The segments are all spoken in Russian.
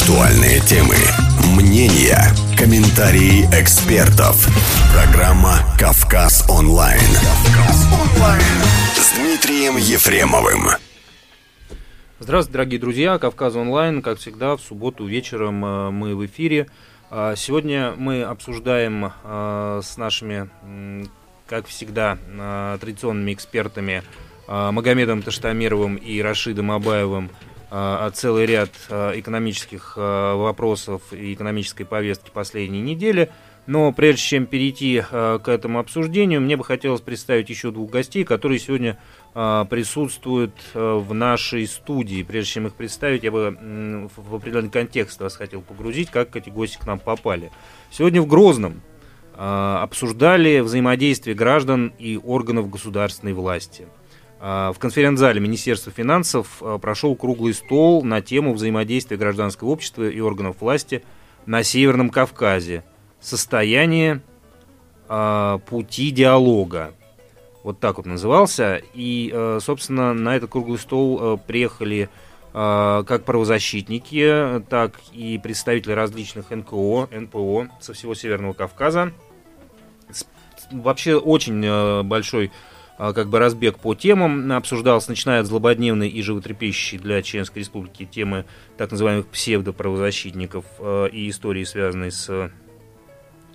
Актуальные темы, мнения, комментарии экспертов. Программа «Кавказ онлайн». «Кавказ онлайн» с Дмитрием Ефремовым. Здравствуйте, дорогие друзья. «Кавказ онлайн», как всегда, в субботу вечером э, мы в эфире. А, сегодня мы обсуждаем э, с нашими, как всегда, э, традиционными экспертами Магомедом Таштамировым и Рашидом Абаевым целый ряд а, экономических а, вопросов и экономической повестки последней недели. Но прежде чем перейти к этому обсуждению, мне бы хотелось представить еще двух гостей, которые сегодня присутствуют в нашей студии. Прежде чем их представить, я бы в определенный контекст вас хотел погрузить, как эти гости к нам попали. Сегодня в Грозном обсуждали взаимодействие граждан и органов государственной власти – в конференц-зале Министерства финансов а, прошел круглый стол на тему взаимодействия гражданского общества и органов власти на Северном Кавказе. Состояние э, пути диалога. Вот так вот назывался. И, собственно, на этот круглый стол приехали как правозащитники, так и представители различных НКО, НПО со всего Северного Кавказа. Вообще очень большой а, как бы разбег по темам обсуждался, начиная от злободневной и животрепещущей для Чеченской Республики темы так называемых псевдоправозащитников а, и истории, связанной с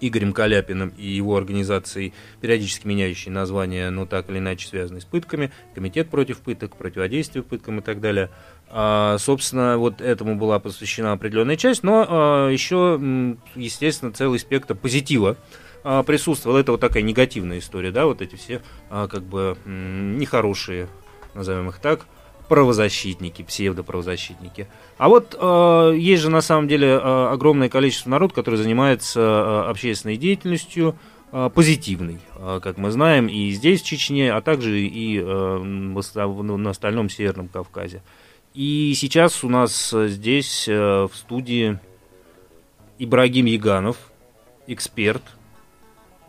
Игорем Каляпиным и его организацией, периодически меняющей название, но так или иначе связанной с пытками, Комитет против пыток, противодействие пыткам и так далее. А, собственно, вот этому была посвящена определенная часть, но а, еще, естественно, целый спектр позитива а, присутствовала. Это вот такая негативная история, да, вот эти все а, как бы нехорошие, назовем их так, правозащитники, псевдоправозащитники. А вот э, есть же на самом деле э, огромное количество народ, который занимается э, общественной деятельностью, позитивной, э, как мы знаем, и здесь, в Чечне, а также и э, на остальном Северном Кавказе. И сейчас у нас здесь в студии Ибрагим Яганов, эксперт,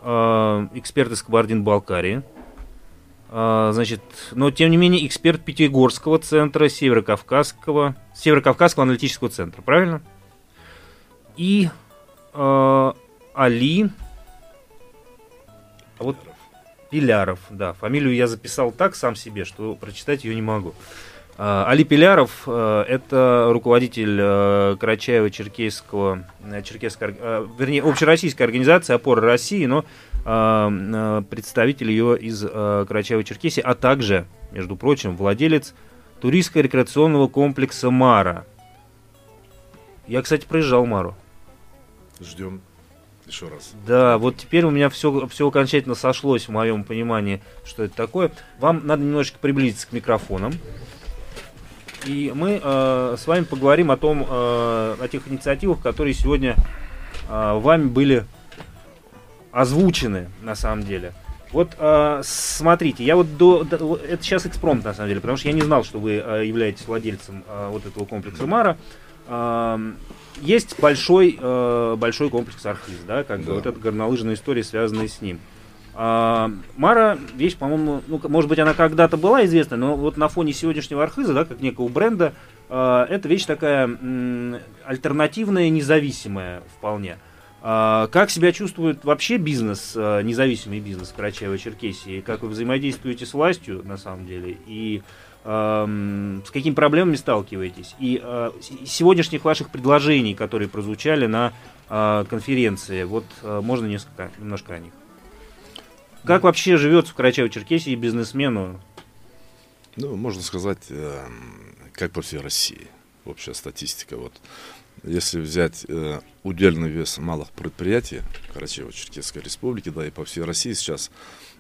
эксперт из Кабардино-Балкарии. Э, значит, но тем не менее эксперт Пятигорского центра, Северокавказского, Северокавказского аналитического центра, правильно? И э, Али, а вот Пиляров, да, фамилию я записал так сам себе, что прочитать ее не могу. А, Али Пиляров э, – это руководитель э, Карачаева-Черкесского, э, Черкесской, вернее, общероссийской организации «Опора России», но представитель ее из Карачаева-Черкесии, а также, между прочим, владелец туристско-рекреационного комплекса «Мара». Я, кстати, проезжал «Мару». Ждем еще раз. Да, вот теперь у меня все, все окончательно сошлось в моем понимании, что это такое. Вам надо немножечко приблизиться к микрофонам. И мы э, с вами поговорим о том, э, о тех инициативах, которые сегодня э, вами были озвучены на самом деле. Вот э, смотрите, я вот до, до это сейчас экспромт на самом деле, потому что я не знал, что вы э, являетесь владельцем э, вот этого комплекса Мара. Э, есть большой э, большой комплекс Архиз, да, как да. бы вот эта горнолыжная история, связанная с ним. А, Мара вещь, по-моему, ну, может быть, она когда-то была известна, но вот на фоне сегодняшнего Архиза, да, как некого бренда, а, эта вещь такая м, альтернативная, независимая вполне. А, как себя чувствует вообще бизнес, а, независимый бизнес в Карачаево-Черкесии? Как вы взаимодействуете с властью, на самом деле? И а, с какими проблемами сталкиваетесь? И а, сегодняшних ваших предложений, которые прозвучали на а, конференции, вот а, можно несколько, немножко о них? Как вообще живется в Карачаево-Черкесии бизнесмену? Ну, можно сказать, э, как по всей России. Общая статистика. Вот. Если взять э, удельный вес малых предприятий Карачаево-Черкесской республики, да, и по всей России сейчас,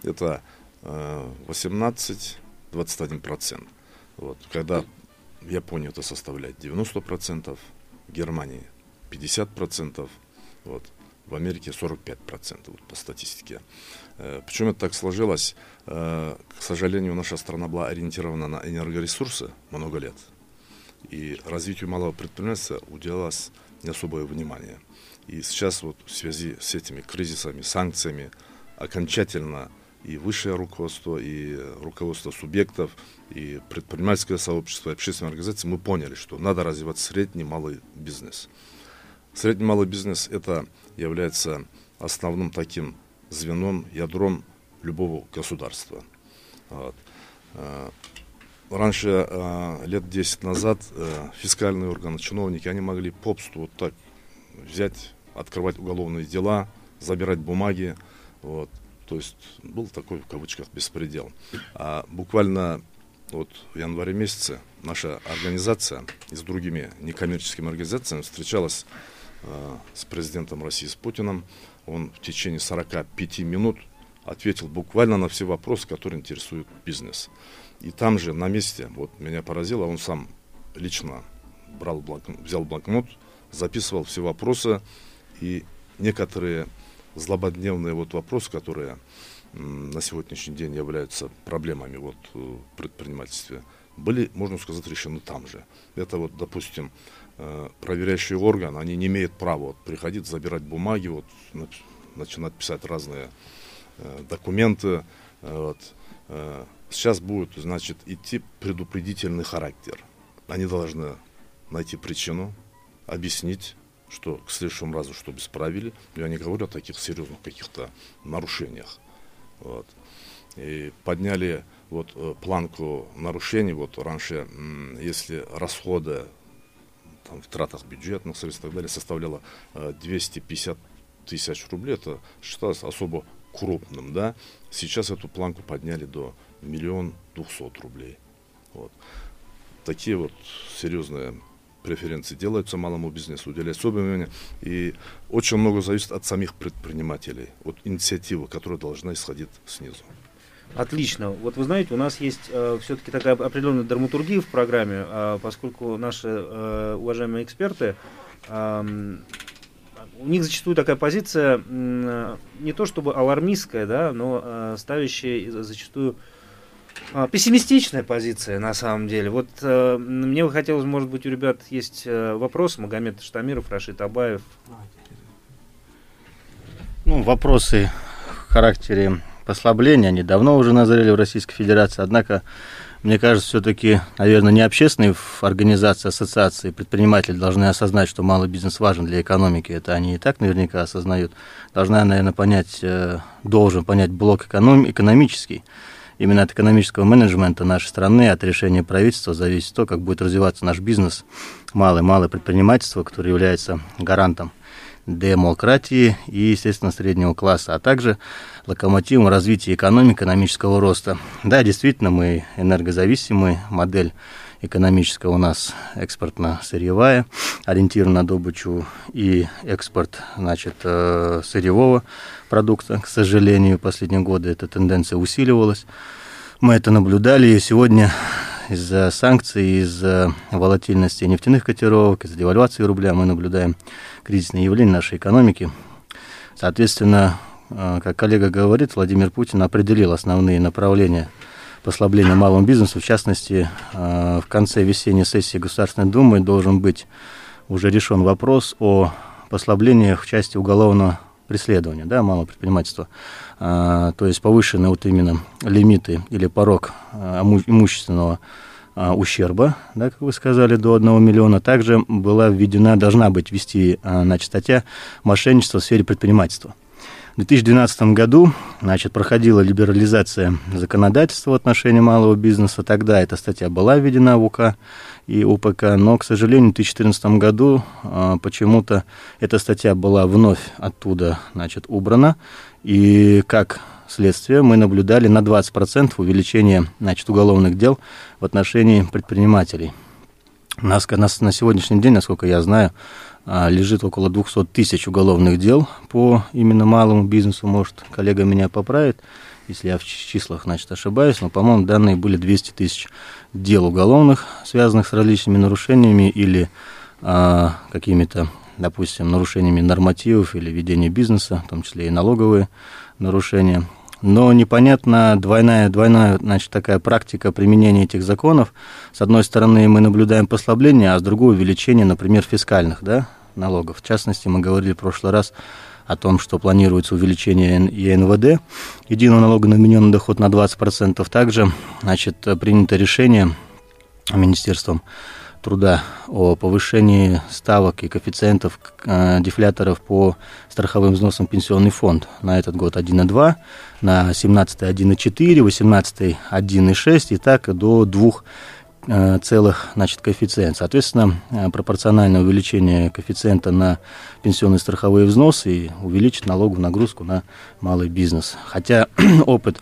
это э, 18-21%. Вот. Когда в Японии это составляет 90%, в Германии 50%, вот, в Америке 45% вот, по статистике. Э, почему это так сложилось? Э, к сожалению, наша страна была ориентирована на энергоресурсы много лет. И развитию малого предпринимательства уделялось не особое внимание. И сейчас вот в связи с этими кризисами, санкциями, окончательно и высшее руководство, и руководство субъектов, и предпринимательское сообщество, и общественные организации, мы поняли, что надо развивать средний малый бизнес. Средний малый бизнес это является основным таким звеном, ядром любого государства. Вот. Э, раньше, э, лет 10 назад, э, фискальные органы, чиновники, они могли попсту вот так взять, открывать уголовные дела, забирать бумаги. Вот. То есть был такой, в кавычках, беспредел. А буквально вот в январе месяце наша организация и с другими некоммерческими организациями встречалась э, с президентом России, с Путиным. Он в течение 45 минут ответил буквально на все вопросы, которые интересуют бизнес. И там же, на месте, вот меня поразило, он сам лично брал блок, взял блокнот, записывал все вопросы и некоторые злободневные вот вопросы, которые на сегодняшний день являются проблемами вот э, в предпринимательстве, были, можно сказать, решены там же. Это вот, допустим, проверяющий орган, они не имеют права вот, приходить, забирать бумаги, вот, начинать писать разные э, документы. Вот. Сейчас будет, значит, идти предупредительный характер. Они должны найти причину, объяснить, что к следующему разу, чтобы исправили. Я не говорю о таких серьезных каких-то нарушениях. Вот. И подняли вот э, планку нарушений. Вот раньше, если расходы там, в тратах бюджетных средств и так далее составляло 250 э, тысяч рублей, это считалось особо крупным, да. Сейчас эту планку подняли до миллион двухсот рублей. Вот. Такие вот серьезные преференции делаются малому бизнесу, уделяется особое внимание. И очень много зависит от самих предпринимателей, от инициативы, которая должна исходить снизу. Отлично. Вот вы знаете, у нас есть э, все-таки такая определенная драматургия в программе, э, поскольку наши э, уважаемые эксперты, э, у них зачастую такая позиция э, не то чтобы алармистская, да, но э, ставящая зачастую а, пессимистичная позиция, на самом деле. Вот э, мне бы хотелось, может быть, у ребят есть э, вопросы. Магомед Штамиров, Рашид Абаев. Ну, вопросы в характере послабления, они давно уже назрели в Российской Федерации, однако, мне кажется, все-таки, наверное, не общественные организации, ассоциации, предприниматели должны осознать, что малый бизнес важен для экономики, это они и так наверняка осознают. Должна, наверное, понять, э, должен понять блок эконом, экономический, именно от экономического менеджмента нашей страны, от решения правительства зависит то, как будет развиваться наш бизнес, малое-малое предпринимательство, которое является гарантом демократии и, естественно, среднего класса, а также локомотивом развития экономики, экономического роста. Да, действительно, мы энергозависимый, модель экономическая у нас экспортно-сырьевая, ориентирована на добычу и экспорт значит, э, сырьевого продукта. К сожалению, последние годы эта тенденция усиливалась. Мы это наблюдали, и сегодня из-за санкций, из-за волатильности нефтяных котировок, из-за девальвации рубля мы наблюдаем кризисное явление нашей экономики. Соответственно, э, как коллега говорит, Владимир Путин определил основные направления послабления малому бизнесу. В частности, э, в конце весенней сессии Государственной Думы должен быть уже решен вопрос о послаблениях в части уголовного преследования, да, малого предпринимательства. А, то есть повышены вот именно лимиты или порог имущественного ущерба, да, как вы сказали, до 1 миллиона. Также была введена, должна быть ввести значит, статья мошенничества в сфере предпринимательства. В 2012 году значит, проходила либерализация законодательства в отношении малого бизнеса. Тогда эта статья была введена в УК и УПК, но, к сожалению, в 2014 году э, почему-то эта статья была вновь оттуда значит, убрана. И как следствие мы наблюдали на 20% увеличение значит, уголовных дел в отношении предпринимателей. У нас, нас на сегодняшний день, насколько я знаю, а, лежит около 200 тысяч уголовных дел по именно малому бизнесу. Может, коллега меня поправит, если я в числах, значит, ошибаюсь, но, по-моему, данные были 200 тысяч дел уголовных, связанных с различными нарушениями или а, какими-то, допустим, нарушениями нормативов или ведения бизнеса, в том числе и налоговые нарушения. Но непонятна двойная, двойная значит, такая практика применения этих законов. С одной стороны, мы наблюдаем послабление, а с другой увеличение, например, фискальных да, налогов. В частности, мы говорили в прошлый раз о том, что планируется увеличение ЕНВД, единого налога на вмененный доход на 20%. Также значит, принято решение Министерством труда о повышении ставок и коэффициентов э, дефляторов по страховым взносам пенсионный фонд. На этот год 1,2, на 17 1,4, 18 1,6 и так до 2 э, целых значит, коэффициент. Соответственно, э, пропорциональное увеличение коэффициента на пенсионные страховые взносы и увеличит налоговую нагрузку на малый бизнес. Хотя опыт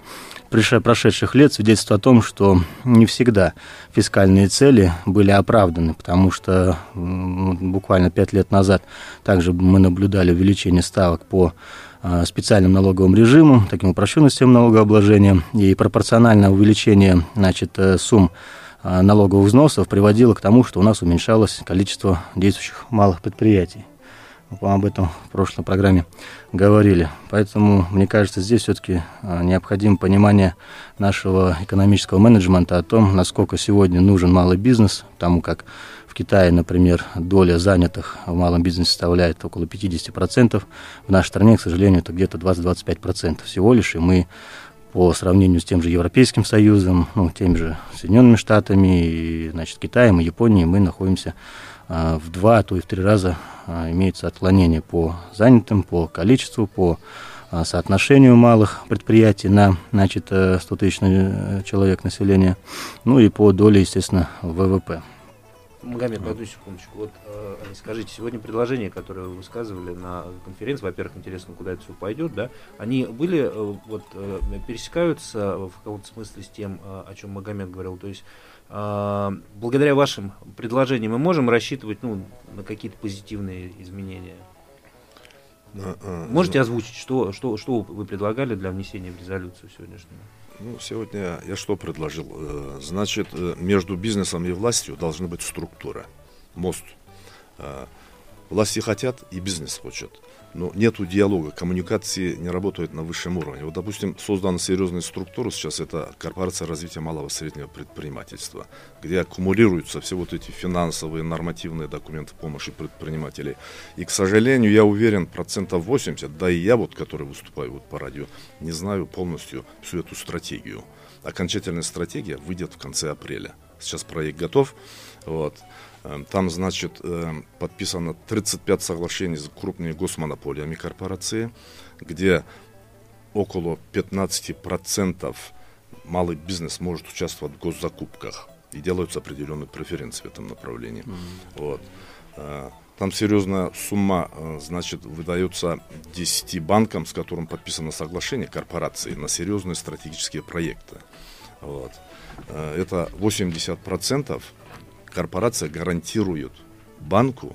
прошедших лет свидетельствует о том, что не всегда фискальные цели были оправданы, потому что буквально пять лет назад также мы наблюдали увеличение ставок по а, специальным налоговым режимам, таким упрощенным системам налогообложения, и пропорциональное увеличение значит, э, сумм налоговых взносов приводило к тому, что у нас уменьшалось количество действующих малых предприятий. Мы об этом в прошлой программе говорили. Поэтому, мне кажется, здесь все-таки а, необходимо понимание нашего экономического менеджмента о том, насколько сегодня нужен малый бизнес, потому как в Китае, например, доля занятых в малом бизнесе составляет около 50%. В нашей стране, к сожалению, это где-то 20-25% всего лишь, и мы по сравнению с тем же Европейским Союзом, ну, теми же Соединенными Штатами, и, значит, Китаем и Японией мы находимся а, в два, а то и в три раза а, имеется отклонение по занятым, по количеству, по а, соотношению малых предприятий на значит, 100 э, тысяч э, человек населения, ну и по доле, естественно, ВВП. Магомед, одну секундочку. Вот, э, скажите, сегодня предложения, которые вы высказывали на конференции, во-первых, интересно, куда это все пойдет, да, они были, э, вот, э, пересекаются в каком-то смысле с тем, э, о чем Магомед говорил, то есть а, благодаря вашим предложениям мы можем рассчитывать ну, на какие-то позитивные изменения? А, Можете ну, озвучить, что, что, что вы предлагали для внесения в резолюцию сегодняшнюю? Ну, сегодня я что предложил? Э, значит, э, между бизнесом и властью должна быть структура, мост. Э, власти хотят, и бизнес хочет но нету диалога, коммуникации не работают на высшем уровне. Вот, допустим, создана серьезная структура сейчас, это Корпорация развития малого и среднего предпринимательства, где аккумулируются все вот эти финансовые, нормативные документы помощи предпринимателей. И, к сожалению, я уверен, процентов 80, да и я вот, который выступаю вот по радио, не знаю полностью всю эту стратегию. Окончательная стратегия выйдет в конце апреля. Сейчас проект готов. Вот. Эм, там, значит, эм, подписано 35 соглашений с крупными госмонополиями корпорации, где около 15% малый бизнес может участвовать в госзакупках и делаются определенные преференции в этом направлении. Mm-hmm. Вот. Э, там серьезная сумма, э, значит, выдается 10 банкам, с которым подписано соглашение корпорации на серьезные стратегические проекты. Вот. Э, это 80% корпорация гарантирует банку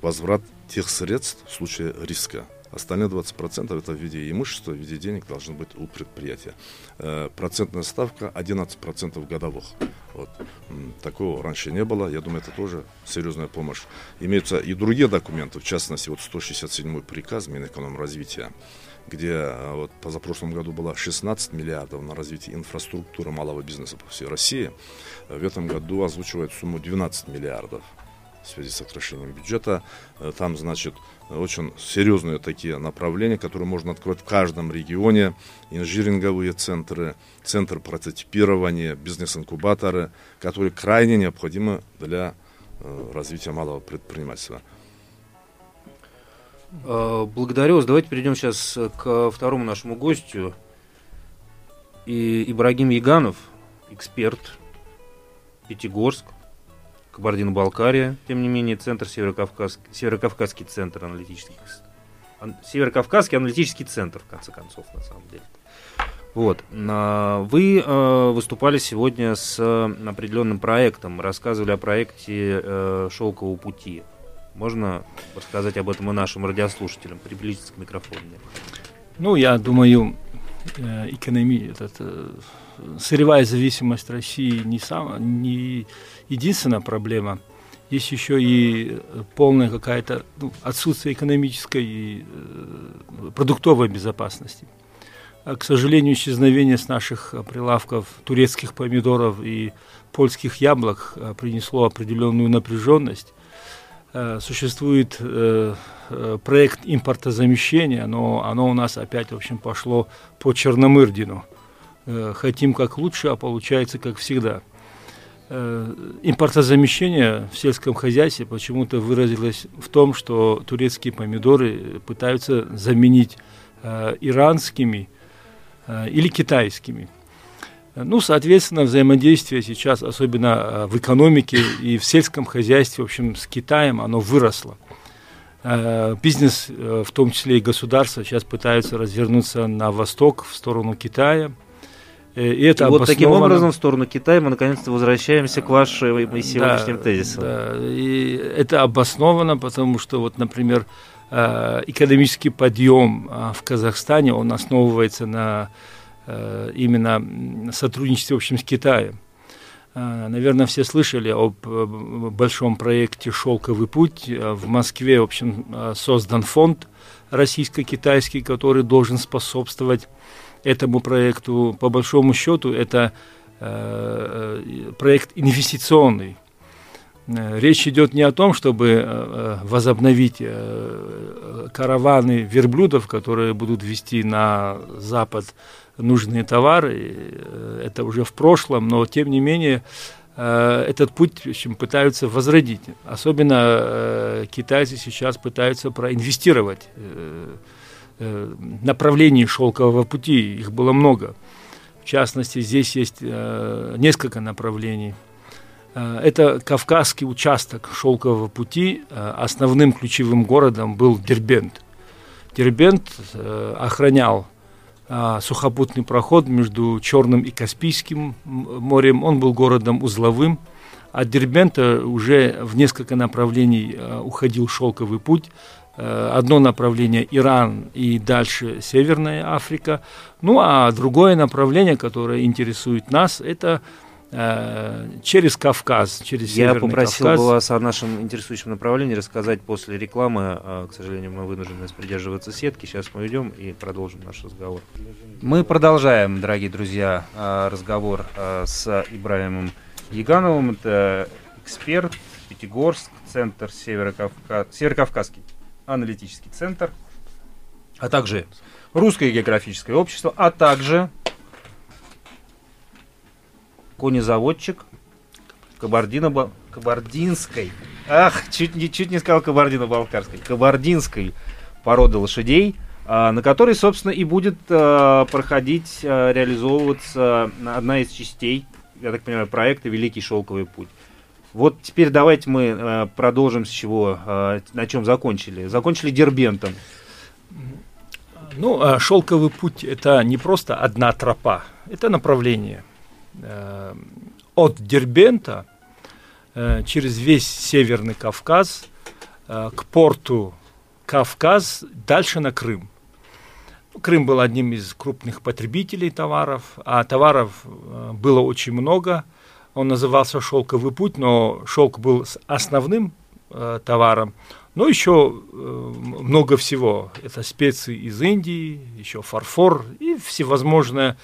возврат тех средств в случае риска. Остальные 20% это в виде имущества, в виде денег должны быть у предприятия. Э, процентная ставка 11% годовых. Вот. Такого раньше не было. Я думаю, это тоже серьезная помощь. Имеются и другие документы, в частности, вот 167 приказ Минэкономразвития, где э, вот, позапрошлом году было 16 миллиардов на развитие инфраструктуры малого бизнеса по всей России. В этом году озвучивает сумму 12 миллиардов в связи с сокращением бюджета. Э, там, значит, очень серьезные такие направления, которые можно открыть в каждом регионе. Инжиринговые центры, центр прототипирования, бизнес-инкубаторы, которые крайне необходимы для э, развития малого предпринимательства. Э, благодарю вас. Давайте перейдем сейчас к второму нашему гостю. И Ибрагим Яганов, эксперт, Пятигорск, Кабардино-Балкария, тем не менее, центр Северокавказский, Северокавказский центр аналитических Северокавказский аналитический центр, в конце концов, на самом деле. Вот. А, вы э, выступали сегодня с определенным проектом, рассказывали о проекте э, «Шелкового пути». Можно рассказать об этом и нашим радиослушателям, приблизиться к микрофону? Ну, я думаю, э, экономи... этот, э, сырьевая зависимость России не, сам... не единственная проблема. Есть еще и полная какая-то ну, отсутствие экономической и э, продуктовой безопасности. А, к сожалению, исчезновение с наших прилавков турецких помидоров и польских яблок принесло определенную напряженность существует проект импортозамещения, но оно у нас опять, в общем, пошло по Черномырдину. Хотим как лучше, а получается как всегда – Э, импортозамещение в сельском хозяйстве почему-то выразилось в том, что турецкие помидоры пытаются заменить э, иранскими э, или китайскими. Ну, соответственно, взаимодействие сейчас, особенно э, в экономике и в сельском хозяйстве, в общем, с Китаем, оно выросло. Э, бизнес, э, в том числе и государство, сейчас пытаются развернуться на восток, в сторону Китая – и это и вот таким образом в сторону Китая мы наконец-то возвращаемся к вашим сегодняшним да, тезисам. Да, и это обосновано, потому что вот, например, экономический подъем а, в Казахстане, он основывается на именно сотрудничестве, в общем, с Китаем. Наверное, все слышали об большом проекте «Шелковый путь». В Москве, в общем, создан фонд российско-китайский, который должен способствовать этому проекту, по большому счету, это э, э проект инвестиционный. Э, речь идет не о том, чтобы э, возобновить караваны верблюдов, которые будут вести на Запад нужные товары. Это уже в прошлом, но тем не менее этот путь в общем, пытаются возродить. Особенно китайцы сейчас пытаются проинвестировать Э, направлений шелкового пути, их было много. В частности, здесь есть э, несколько направлений. Э, это Кавказский участок шелкового пути. Основным ключевым городом был Дербент. Дербент охранял сухопутный проход между Черным и Каспийским морем. Он был городом узловым. От Дербента уже в несколько направлений уходил шелковый путь Э, одно направление Иран и дальше Северная Африка. Ну а другое направление, которое интересует нас, это через Кавказ, через Я Северный попросил Кавказ. бы вас о нашем интересующем направлении рассказать после рекламы. А, к сожалению, мы вынуждены придерживаться сетки. Сейчас мы уйдем и продолжим наш разговор. Мы продолжаем, дорогие друзья, а, разговор а, с Ибраимом Ягановым. Это эксперт Пятигорск, центр Северокавказ... Северокавказский аналитический центр, а также Русское географическое общество, а также конезаводчик Кабардино Кабардинской. Ах, чуть, не, чуть не сказал Кабардино-Балкарской. Кабардинской породы лошадей, а, на которой, собственно, и будет а, проходить, а, реализовываться одна из частей, я так понимаю, проекта «Великий шелковый путь». Вот теперь давайте мы продолжим с чего, на чем закончили. Закончили Дербентом. Ну, шелковый путь это не просто одна тропа, это направление. Э, от Дербента э, через весь Северный Кавказ э, к порту Кавказ, дальше на Крым. Крым был одним из крупных потребителей товаров, а товаров было очень много – он назывался «Шелковый путь», но шелк был основным товаром. Но еще много всего. Это специи из Индии, еще фарфор и всевозможное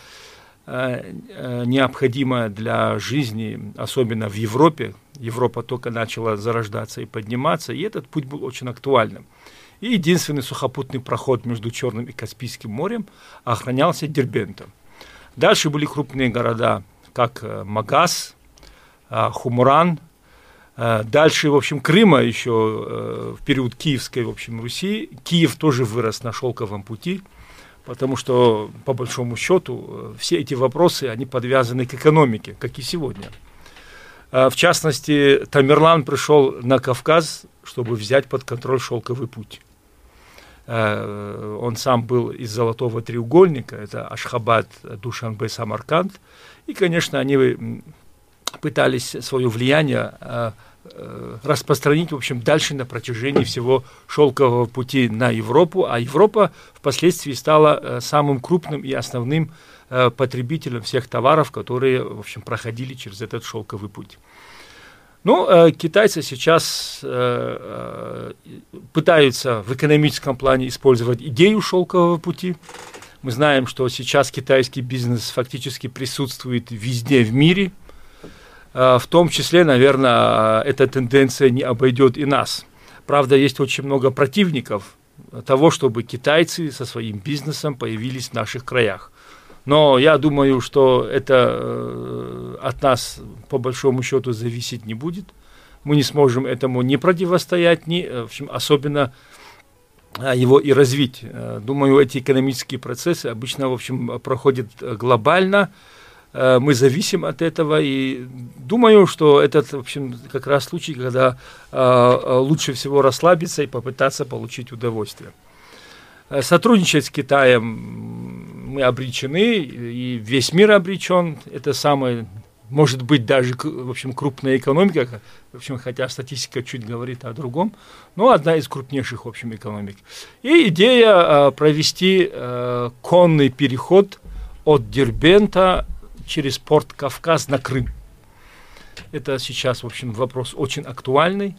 э, необходимое для жизни, особенно в Европе. Европа только начала зарождаться и подниматься, и этот путь был очень актуальным. И единственный сухопутный проход между Черным и Каспийским морем охранялся Дербентом. Дальше были крупные города, как э, Магаз, Хумран. А, дальше, в общем, Крыма еще э, в период Киевской, в общем, Руси. Киев тоже вырос на шелковом пути, потому что, по большому счету, э, все эти вопросы, они подвязаны к экономике, как и сегодня. А, в частности, Тамерлан пришел на Кавказ, чтобы взять под контроль шелковый путь. Он сам был из Золотого треугольника, это Ашхабад, Душанбе, Самарканд. И, конечно, они пытались свое влияние э, э, распространить, в общем, дальше на протяжении всего шелкового пути на Европу, а Европа впоследствии стала э, самым крупным и основным потребителем всех товаров, которые, в общем, проходили через этот шелковый путь. Ну, китайцы сейчас пытаются в экономическом плане использовать идею шелкового пути. Мы знаем, что сейчас китайский бизнес фактически присутствует везде в мире – Э, в том числе, наверное, эта тенденция не обойдет и нас. Правда, есть очень много противников того, чтобы китайцы со своим бизнесом появились в наших краях. Но я думаю, что это э, от нас по большому счету зависеть не будет. Мы не сможем этому не противостоять, ни, в общем, особенно его и развить. Э, думаю, эти экономические процессы обычно, в общем, проходят глобально. Э, мы зависим от этого, и думаю, что этот, в общем, как раз случай, когда лучше всего расслабиться и попытаться получить удовольствие. Сотрудничать с Китаем мы обречены, и весь мир обречен. Это самая, может быть, даже, в общем, крупная экономика, в общем, хотя статистика чуть говорит о другом, но одна из крупнейших, в общем, экономик. И идея э, провести э, конный переход от Дербента через порт Кавказ на Крым. Это сейчас, в общем, вопрос очень актуальный.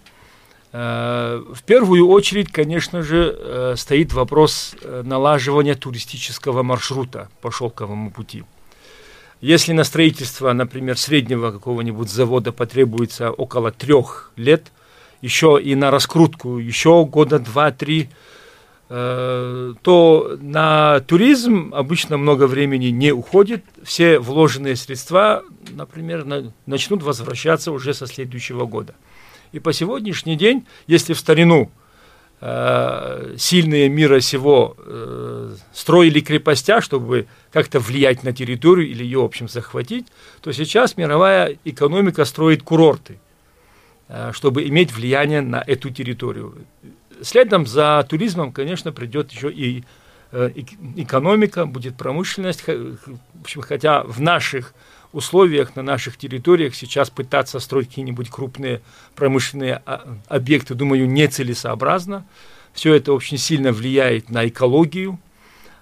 Э, в первую очередь, конечно же, э, стоит вопрос э, налаживания туристического маршрута по шелковому пути. Если на строительство, например, среднего какого-нибудь завода потребуется около трех лет, еще и на раскрутку еще года два-три, то на туризм обычно много времени не уходит. Все вложенные средства, например, начнут возвращаться уже со следующего года. И по сегодняшний день, если в старину э, сильные мира сего э, строили крепостя, чтобы как-то влиять на территорию или ее, в общем, захватить, то сейчас мировая экономика строит курорты, э, чтобы иметь влияние на эту территорию. Следом за туризмом, конечно, придет еще и э, экономика, будет промышленность, в общем, хотя в наших условиях, на наших территориях сейчас пытаться строить какие-нибудь крупные промышленные а, объекты, думаю, нецелесообразно. Все это очень сильно влияет на экологию,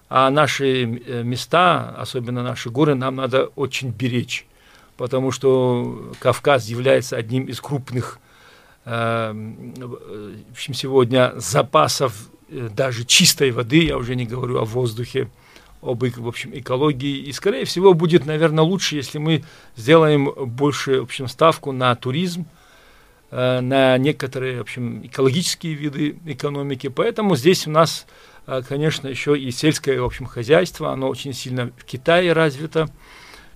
а наши э, места, особенно наши горы, нам надо очень беречь, потому что Кавказ является одним из крупных в общем, сегодня запасов э, даже чистой воды, я уже не говорю о воздухе, об в общем, экологии. И, скорее всего, будет, наверное, лучше, если мы сделаем больше в общем, ставку на туризм, э, на некоторые в общем, экологические виды экономики. Поэтому здесь у нас, э, конечно, еще и сельское в общем, хозяйство, оно очень сильно в Китае развито.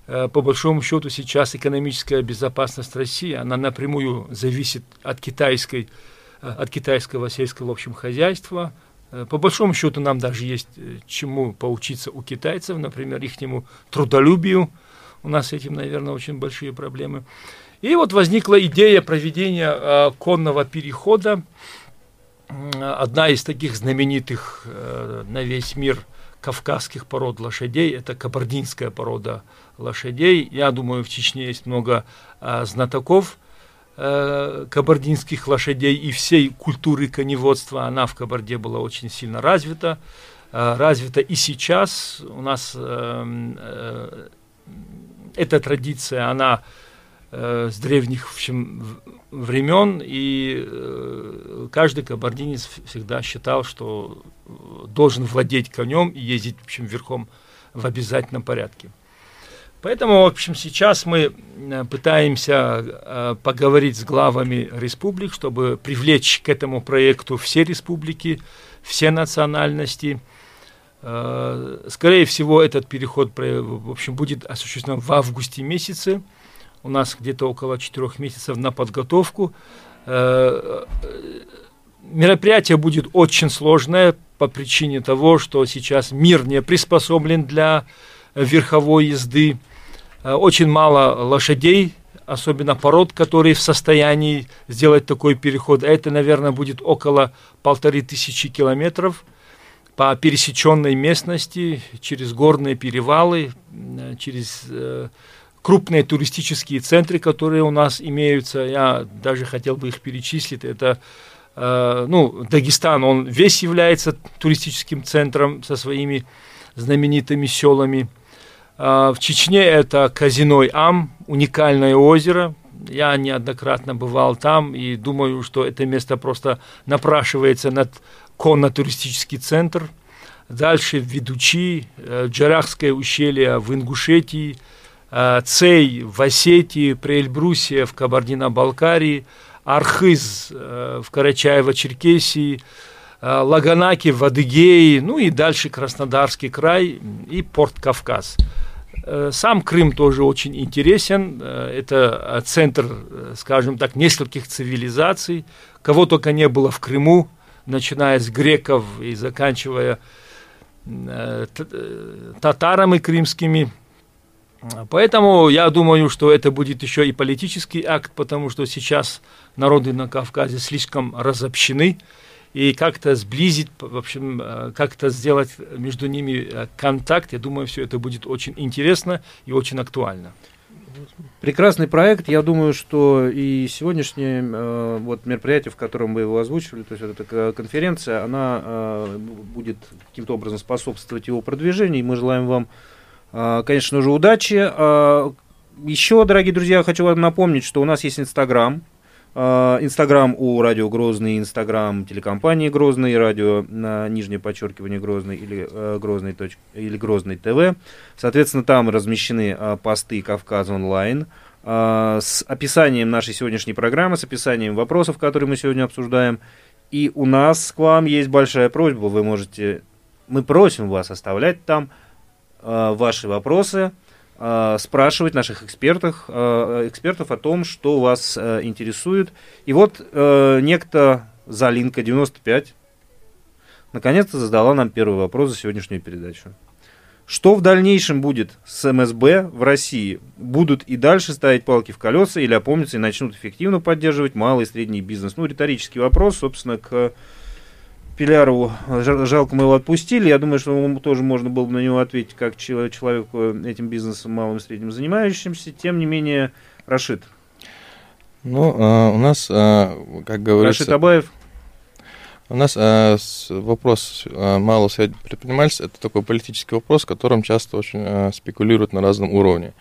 Э, по большому счету сейчас экономическая безопасность России, она напрямую зависит от китайской от китайского сельского общем, хозяйства, Э, по большому счету нам даже есть э, чему поучиться у китайцев, например, их трудолюбию. У нас с этим, наверное, очень большие проблемы. И вот возникла идея проведения э, конного перехода. Одна из таких знаменитых э, на весь мир кавказских пород лошадей, это кабардинская порода лошадей. Я думаю, в Чечне есть много э, знатоков Э, кабардинских лошадей и всей культуры коневодства, она в Кабарде была очень сильно развита. Э, развита и сейчас. У нас э, эта традиция, она с древних в общем, времен, и каждый кабардинец всегда считал, что должен владеть конем и ездить в общем, верхом в обязательном порядке. Поэтому, в общем, сейчас мы э, пытаемся э, поговорить с главами республик, чтобы привлечь к этому проекту все республики, все национальности. Э, скорее всего, этот переход, в общем, будет осуществлен в августе месяце. У нас где-то около четырех месяцев на подготовку. Мероприятие будет очень сложное по причине того, что сейчас мир не приспособлен для верховой езды. Э, очень мало лошадей, особенно пород, которые в состоянии сделать такой переход. Это, наверное, будет около полторы тысячи километров по пересеченной местности, через горные перевалы, э, через э, крупные туристические центры, которые у нас имеются. Я даже хотел бы их перечислить. Это ну, Дагестан, он весь является туристическим центром со своими знаменитыми селами. А, в Чечне это Казиной Ам, уникальное озеро. Я неоднократно бывал там и думаю, что это место просто напрашивается над конно-туристический центр. Дальше Ведучи, э, Джарахское ущелье в Ингушетии, э, Цей в Осетии, Преэльбрусия в Кабардино-Балкарии, Архыз в Карачаево-Черкесии, Лаганаки в Адыгее, ну и дальше Краснодарский край и Порт Кавказ. Сам Крым тоже очень интересен. Это центр, скажем так, нескольких цивилизаций. Кого только не было в Крыму, начиная с греков и заканчивая татарами крымскими. Поэтому я думаю, что это будет еще и политический акт, потому что сейчас народы на Кавказе слишком разобщены, и как-то сблизить, в общем, э, как-то сделать между ними э, контакт, я думаю, все это будет очень интересно и очень актуально. Прекрасный проект. Я думаю, что и сегодняшнее э, вот мероприятие, в котором вы его озвучивали, то есть вот эта конференция, она э, будет каким-то образом способствовать его продвижению. И мы желаем вам а, конечно же, удачи. А, еще, дорогие друзья, хочу вам напомнить, что у нас есть Инстаграм. А, Инстаграм у Радио Грозный, Инстаграм телекомпании Грозный, радио на нижнее подчеркивание Грозный или э, Грозный, точ, или Грозный ТВ. Соответственно, там размещены посты Кавказ онлайн с описанием нашей сегодняшней программы, с описанием вопросов, которые мы сегодня обсуждаем. И у нас к вам есть большая просьба. Вы можете, мы просим вас оставлять там ваши вопросы, спрашивать наших экспертов, э, экспертов о том, что вас интересует. И вот некто Залинка 95 наконец-то задала нам первый вопрос за сегодняшнюю передачу. Что в дальнейшем будет с МСБ в России? Будут и дальше ставить палки в колеса или опомнятся и начнут эффективно поддерживать малый и средний бизнес? Ну, риторический вопрос, собственно, к Пилярову, жалко мы его отпустили, я думаю, что ему тоже можно было бы на него ответить как человеку этим бизнесом малым и средним занимающимся. Тем не менее, Рашид. Ну, а, у нас, а, как говорится... Рашид Абаев. У нас а, вопрос малого среднего предпринимательства – это такой политический вопрос, которым часто очень спекулируют на разном уровне.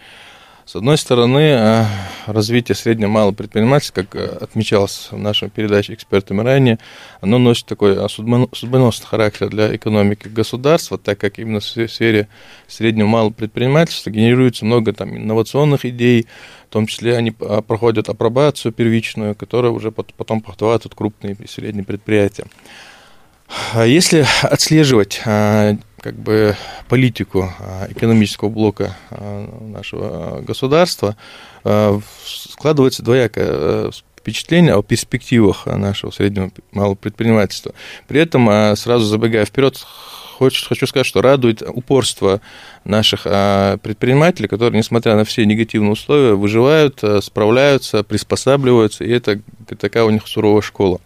С одной стороны, э, развитие среднего малого предпринимательства, как э, отмечалось в нашей передаче экспертами ранее, оно носит такой судьбоносный характер для экономики государства, так как именно в сфере среднего малого предпринимательства генерируется много там, инновационных идей, в том числе они а, проходят апробацию первичную, которая уже потом подхватывают крупные и средние предприятия. А если отслеживать а, как бы политику а, экономического блока а, нашего государства, а, складывается двоякое впечатление о перспективах нашего среднего малого предпринимательства. При этом, сразу забегая вперед, хочу сказать, что радует упорство наших предпринимателей, которые, несмотря на все негативные условия, выживают, справляются, приспосабливаются, и это такая у них суровая школа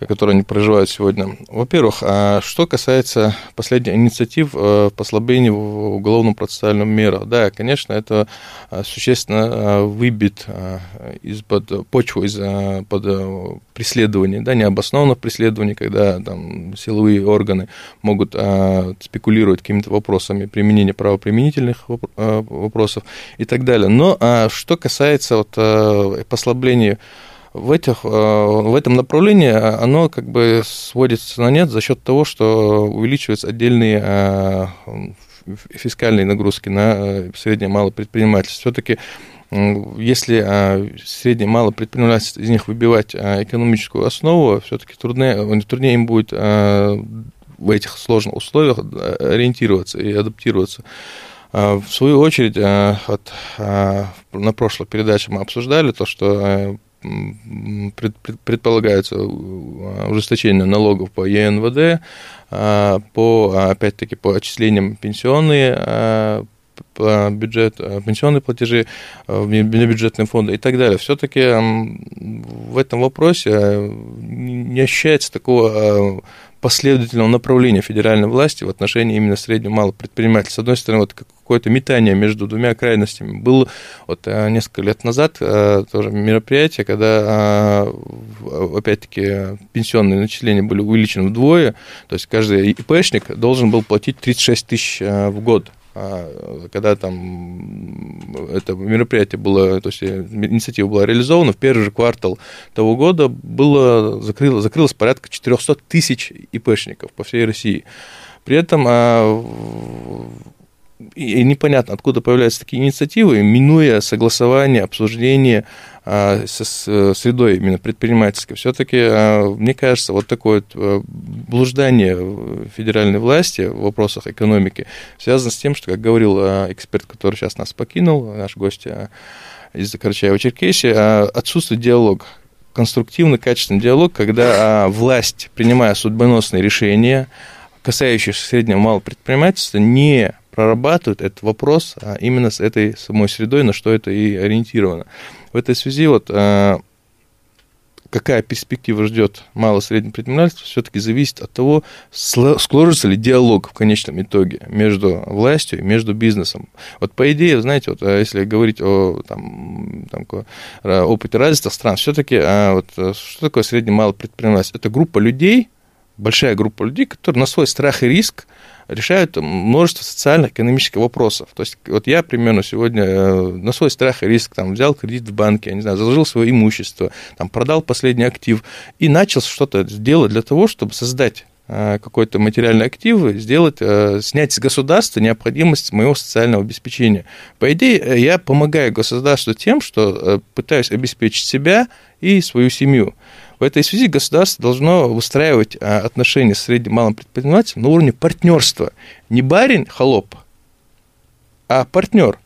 которые они проживают сегодня. Во-первых, а что касается последних инициатив э, послаблений в уголовном процессуальном мерах, да, конечно, это э, существенно э, выбит из-под почвы, из-под преследований, да, необоснованных преследований, когда там силовые органы могут спекулировать какими-то вопросами применения правоприменительных вопросов и так далее. Но что касается вот послабления в, этих, э, в этом направлении оно как бы сводится на нет за счет того, что увеличиваются отдельные э, фискальные нагрузки на э, среднее малое предпринимательство. Все-таки если среднее и малое предпринимательство из них выбивать экономическую основу, все-таки труднее, труднее им будет в этих сложных условиях ориентироваться и адаптироваться. В свою очередь, вот, на прошлой передаче мы обсуждали то, что предполагается ужесточение налогов по ЕНВД, а, по, опять-таки, по отчислениям пенсионные а, по бюджет, пенсионные платежи бюджетные фонды и так далее. Все-таки в этом вопросе не ощущается такого последовательного направления федеральной власти в отношении именно среднего малого предпринимательства. С одной стороны, вот какое-то метание между двумя крайностями. Было вот э, несколько лет назад э, тоже мероприятие, когда, э, опять-таки, пенсионные начисления были увеличены вдвое, то есть каждый ИПшник должен был платить 36 тысяч в год когда там это мероприятие было, то есть инициатива была реализована, в первый же квартал того года было, закрыло, закрылось порядка 400 тысяч ИПшников по всей России. При этом а, и непонятно, откуда появляются такие инициативы, минуя согласование, обсуждение а, со средой именно предпринимательской. Все-таки, а, мне кажется, вот такое а, блуждание федеральной власти в вопросах экономики связано с тем, что, как говорил эксперт, который сейчас нас покинул, наш гость из Карачаева-Черкесии, отсутствует диалог конструктивный, качественный диалог, когда власть, принимая судьбоносные решения, касающиеся среднего малого предпринимательства, не прорабатывают этот вопрос а именно с этой самой средой, на что это и ориентировано. В этой связи вот а, какая перспектива ждет мало среднее предпринимательство, все-таки зависит от того, сложится ли диалог в конечном итоге между властью и между бизнесом. Вот по идее, знаете, вот а, если говорить о там, там, опыте развитых стран, все-таки вот, что такое среднее малое предпринимательство? Это группа людей, большая группа людей, которые на свой страх и риск решают множество социально-экономических вопросов. То есть вот я примерно сегодня э, на свой страх и риск там, взял кредит в банке, я не знаю, заложил свое имущество, там, продал последний актив и начал что-то делать для того, чтобы создать э, какой-то материальный актив, сделать, э, снять с государства необходимость моего социального обеспечения. По идее, я помогаю государству тем, что пытаюсь обеспечить себя и свою семью. В этой связи государство должно выстраивать а, отношения с средним малым предпринимателем на уровне партнерства. Не барин, холоп, а партнер.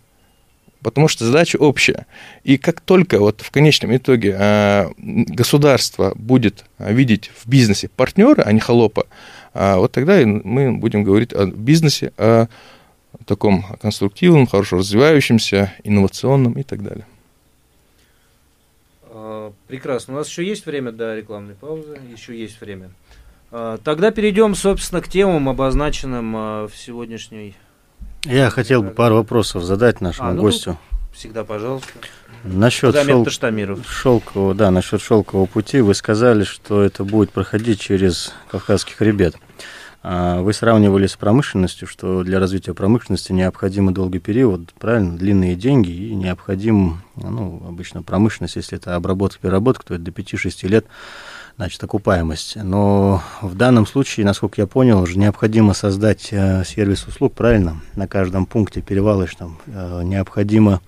Потому что задача общая. И как только вот в конечном итоге а, государство будет видеть в бизнесе партнера, а не холопа, а, вот тогда мы будем говорить о бизнесе, о таком конструктивном, хорошо развивающемся, инновационном и так далее. А, прекрасно. У нас еще есть время до рекламной паузы. Еще есть время. А, тогда перейдем, собственно, к темам, обозначенным а, в сегодняшней. Я хотел бы пару вопросов задать нашему а, ну, гостю. Всегда, пожалуйста. Насчет шел... шелкового, да, насчет шелкового пути вы сказали, что это будет проходить через Кавказский хребет. А, вы сравнивали с промышленностью, что для развития промышленности необходим долгий период, правильно, длинные деньги и необходим, ну, обычно промышленность, если это обработка, переработка, то это до 5-6 лет, значит, окупаемость. Но в данном случае, насколько я понял, уже необходимо создать э, сервис услуг, правильно, на каждом пункте там э, необходимо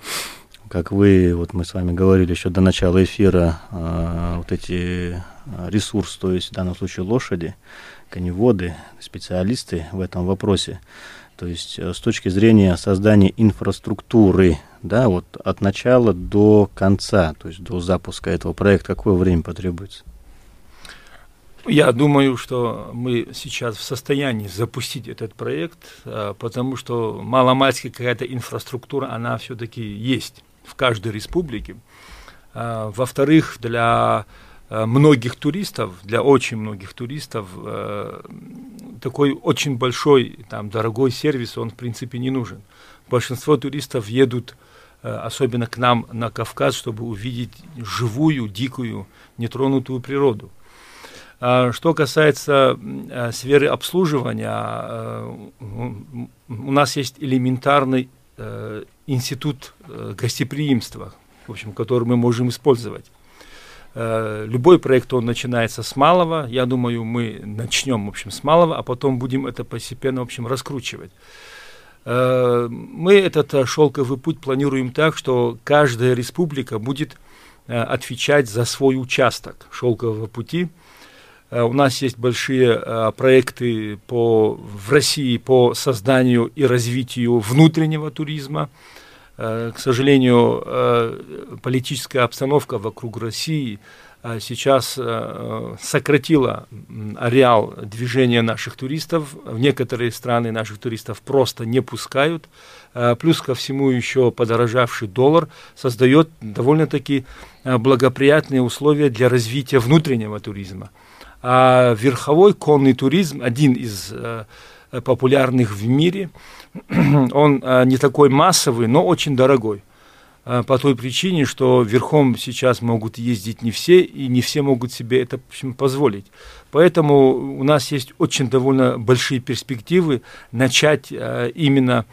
как вы, вот мы с вами говорили еще до начала эфира, э, вот эти ресурсы, то есть в данном случае лошади, коневоды, специалисты в этом вопросе. То есть э, с точки зрения создания инфраструктуры, да, вот от начала до конца, то есть до запуска этого проекта, какое время потребуется? Я думаю, что мы сейчас в состоянии запустить этот проект, э, потому что маломальски какая-то инфраструктура, она все-таки есть в каждой республике. Э, во-вторых, для многих туристов, для очень многих туристов, э, такой очень большой, там, дорогой сервис, он, в принципе, не нужен. Большинство туристов едут, э, особенно к нам на Кавказ, чтобы увидеть живую, дикую, нетронутую природу. А что касается сферы обслуживания, у нас есть элементарный институт гостеприимства, в общем, который мы можем использовать. Э, любой проект, он начинается с малого. Я думаю, мы начнем, в общем, с малого, а потом будем это постепенно, в общем, раскручивать. Э, мы этот э, шелковый путь планируем так, что каждая республика будет отвечать за свой участок шелкового пути. У нас есть большие проекты по, в России по созданию и развитию внутреннего туризма. Э, к сожалению, э, политическая обстановка вокруг России э, сейчас сократила ареал движения наших туристов. В некоторые страны наших туристов просто не пускают. Плюс ко всему еще подорожавший доллар создает довольно-таки благоприятные условия для развития внутреннего туризма. А верховой конный туризм, один из популярных в мире, он а, не такой массовый, но очень дорогой. А, по той причине, что верхом сейчас могут ездить не все, и не все могут себе это в общем, позволить. Поэтому у нас есть очень довольно большие перспективы начать а, именно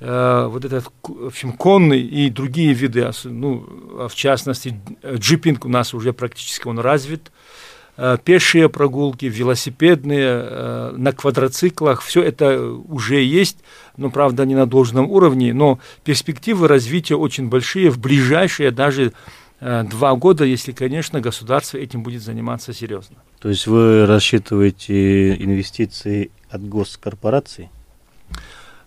вот этот в общем, конный и другие виды, ну, в частности, джипинг у нас уже практически он развит, э, пешие прогулки, велосипедные, э, на квадроциклах, все это уже есть, но, правда, не на должном уровне, но перспективы развития очень большие, в ближайшие даже э, два года, если, конечно, государство этим будет заниматься серьезно. То есть вы рассчитываете инвестиции от госкорпораций?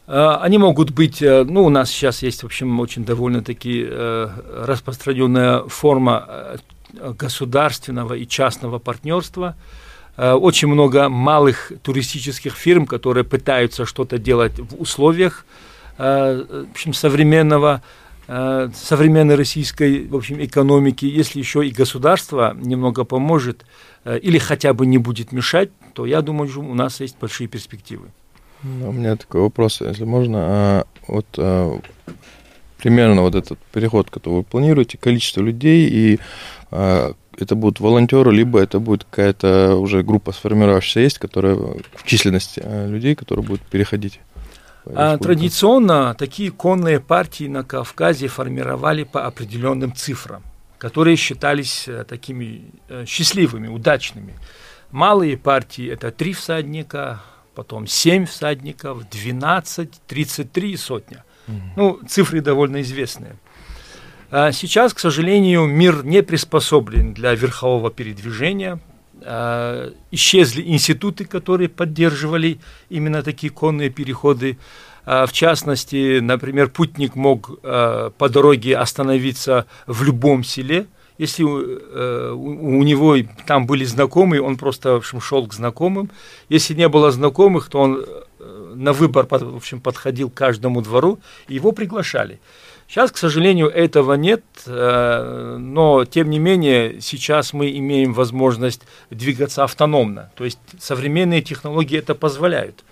Э, они могут быть, э, ну, у нас сейчас есть, в общем, очень довольно-таки э, распространенная форма государственного и частного партнерства. Очень много малых туристических фирм, которые пытаются что-то делать в условиях в общем, современного современной российской в общем, экономики, если еще и государство немного поможет или хотя бы не будет мешать, то я думаю, у нас есть большие перспективы. У меня такой вопрос, если можно. А, вот а, примерно вот этот переход, который вы планируете, количество людей и а, это будут волонтеры, либо это будет какая-то уже группа сформировавшаяся есть, которая в численности а, людей, которые будут переходить. А, традиционно такие конные партии на Кавказе формировали по определенным цифрам, которые считались э, такими э, счастливыми, удачными. Малые партии это три всадника, потом 7 всадников, 12, 33 сотня. Ну, цифры довольно известные. А сейчас, к сожалению, мир не приспособлен для верхового передвижения. А, исчезли институты, которые поддерживали именно такие конные переходы. А, в частности, например, путник мог по дороге остановиться в любом селе, если э, у, него там были знакомые, он просто, в общем, шел к знакомым. Если не было знакомых, то он на выбор, в общем, подходил к каждому двору, и его приглашали. Сейчас, к сожалению, этого нет, э, но, тем не менее, сейчас мы имеем возможность двигаться автономно. То есть современные технологии это позволяют.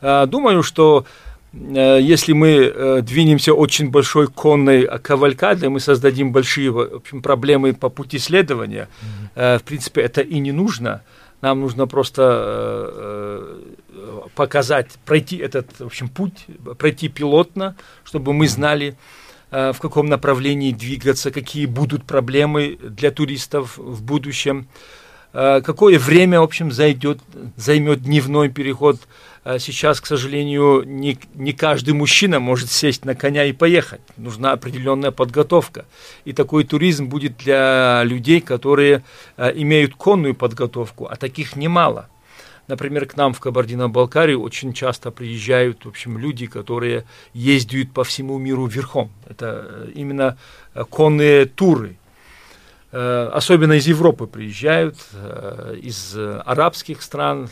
Э, думаю, что Э, если мы двинемся очень большой конной кавалькадой, мы создадим большие в общем, проблемы по пути следования. Mm-hmm. В принципе, это и не нужно. Нам нужно просто показать, пройти этот в общем, путь, пройти пилотно, чтобы мы знали, в каком направлении двигаться, какие будут проблемы для туристов в будущем, какое время, в общем, займет дневной переход сейчас, к сожалению, не, не каждый мужчина может сесть на коня и поехать. Нужна определенная подготовка. И такой туризм будет для людей, которые а, имеют конную подготовку, а таких немало. Например, к нам в Кабардино-Балкарию очень часто приезжают, в общем, люди, которые ездят по всему миру верхом. Это э, именно э, конные туры. Э, особенно из Европы приезжают, из арабских стран.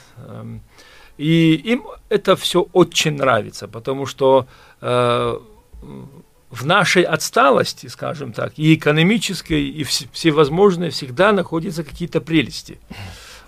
И им это все очень нравится, потому что э, в нашей отсталости, скажем так, и экономической, и всевозможной всегда находятся какие-то прелести.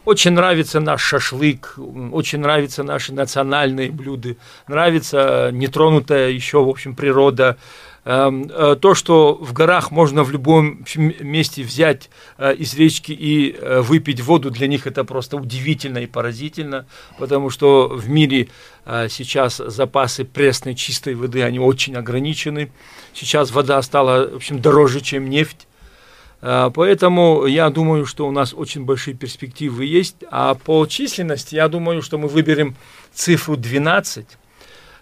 Очень нравится наш шашлык, очень нравятся наши национальные блюда, нравится нетронутая еще, в общем, природа, э, то, что в горах можно в любом месте взять э, из речки и э, выпить воду, для них это просто удивительно и поразительно, потому что в мире сейчас запасы пресной чистой воды, они очень ограничены. Сейчас вода стала, в общем, дороже, чем нефть. Поэтому я думаю, что у нас очень большие перспективы есть. А по численности, я думаю, что мы выберем цифру 12 а, а,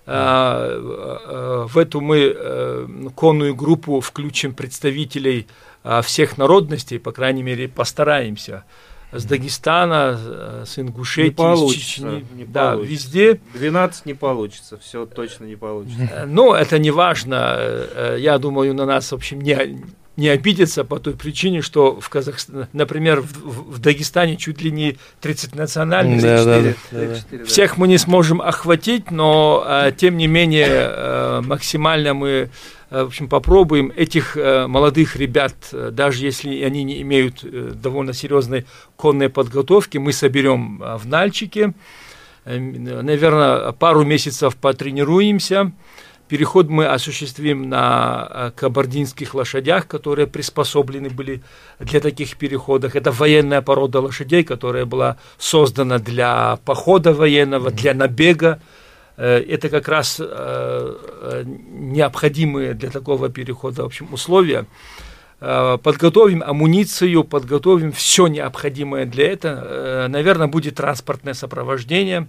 в эту мы э, конную группу включим представителей а, всех народностей, по крайней мере, постараемся. С Дагестана, э, с Ингушетии, не получится, с Чечни. Не да, получится. везде. 12 не получится, все точно не получится. Э, но это не важно. Я думаю, на нас, в общем, не, не обидеться по той причине, что в Казахстане, например, в, в Дагестане чуть ли не 30 национальностей. Да, да, да, Всех мы не сможем охватить, но а, тем не менее а, максимально мы а, в общем, попробуем этих а, молодых ребят, даже если они не имеют довольно серьезной конной подготовки, мы соберем а, в Нальчике, наверное, пару месяцев потренируемся, Переход мы осуществим на э, кабардинских лошадях, которые приспособлены были для таких переходов. Это военная порода лошадей, которая была создана для похода военного, для набега. Э, это как раз э, необходимые для такого перехода в общем, условия. подготовим амуницию, подготовим все необходимое для этого. Наверное, будет транспортное сопровождение.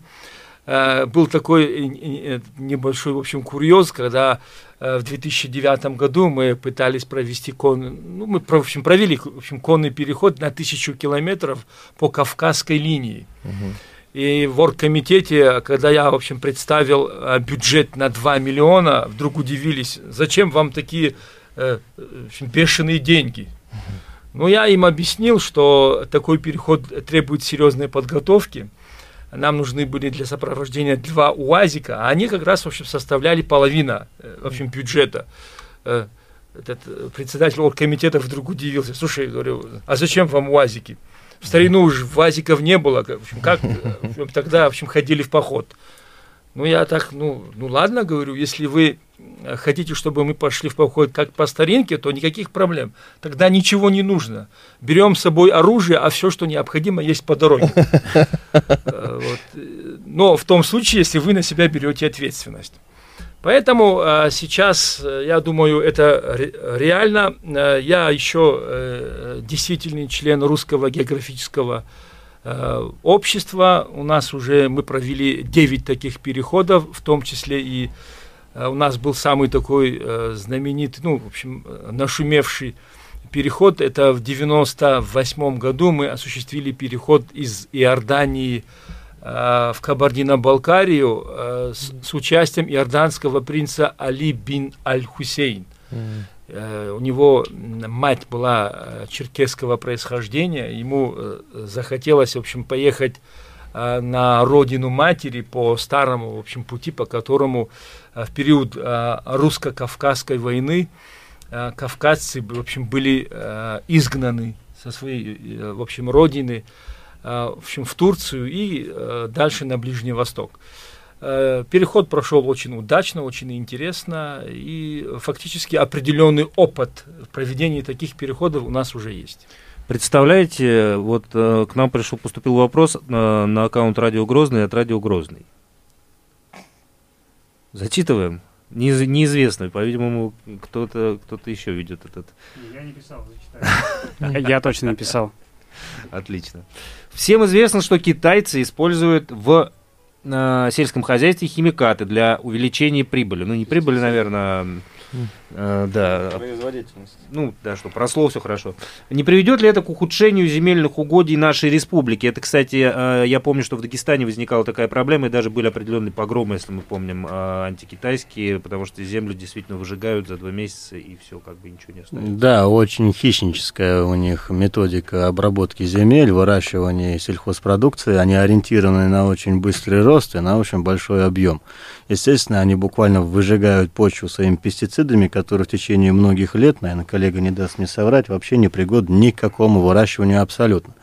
Был такой небольшой, в общем, курьез, когда в 2009 году мы пытались провести конный, ну, мы, в общем, провели, в общем, конный переход на тысячу километров по Кавказской линии. Угу. И в оргкомитете, когда я, в общем, представил э, бюджет на 2 миллиона, вдруг удивились, зачем вам такие э, общем, бешеные деньги? Ну, я им объяснил, что такой переход требует серьезной подготовки. Нам нужны были для сопровождения два УАЗика, а они как раз, в общем, составляли половину, э, в общем, бюджета. Этот председатель оргкомитета вдруг удивился. Слушай, говорю, а зачем вам УАЗики? В старину уже вазиков не было. В общем, как в общем, тогда, в общем, ходили в поход. Ну, я так, ну, ну ладно, говорю, если вы хотите, чтобы мы пошли в поход как по старинке, то никаких проблем. Тогда ничего не нужно. Берем с собой оружие, а все, что необходимо, есть по дороге. Э, Но в том случае, если вы на себя берете ответственность. Поэтому э, сейчас, э, я думаю, это реально. Я еще действительный член русского географического общества. У нас уже мы провели 9 таких переходов, в том числе и у нас был самый такой э, знаменитый, ну, в общем, нашумевший переход. Это в 98 году мы осуществили переход из Иордании Э, в Кабардино-Балкарию э, с, с участием иорданского принца Али бин Аль-Хусейн. Mm. У него мать была черкесского происхождения, ему захотелось, в общем, поехать на родину матери по старому, в общем, пути, по которому в период русско-кавказской войны кавказцы, в общем, были изгнаны со своей, в общем, родины, Э, в общем, в Турцию и э, дальше на Ближний Восток. Э, переход прошел очень удачно, очень интересно, и фактически определенный опыт проведения таких переходов у нас уже есть. Представляете, вот к нам пришел, поступил вопрос на, на аккаунт Радио Грозный от Радио Грозный. Зачитываем. Неиз, неизвестно, по-видимому, кто-то кто еще видит этот. Я не писал, зачитаю. Я точно не писал. Отлично. Всем известно, что китайцы используют в э, сельском хозяйстве химикаты для увеличения прибыли. Ну, не прибыли, наверное, Э, да. Производительность. Ну, да, что просло все хорошо. Не приведет ли это к ухудшению земельных угодий нашей республики? Это, кстати, э, я помню, что в Дагестане возникала такая проблема, и даже были определенные погромы, если мы помним, э, антикитайские, потому что землю действительно выжигают за два месяца, и все, как бы ничего не остается. Да, очень хищническая у них методика обработки земель, выращивания сельхозпродукции. Они ориентированы на очень быстрый рост и на очень большой объем. Естественно, они буквально выжигают почву своими пестицидами, которые в течение многих лет, наверное, коллега не даст мне соврать, вообще не пригодны ни к какому выращиванию абсолютно.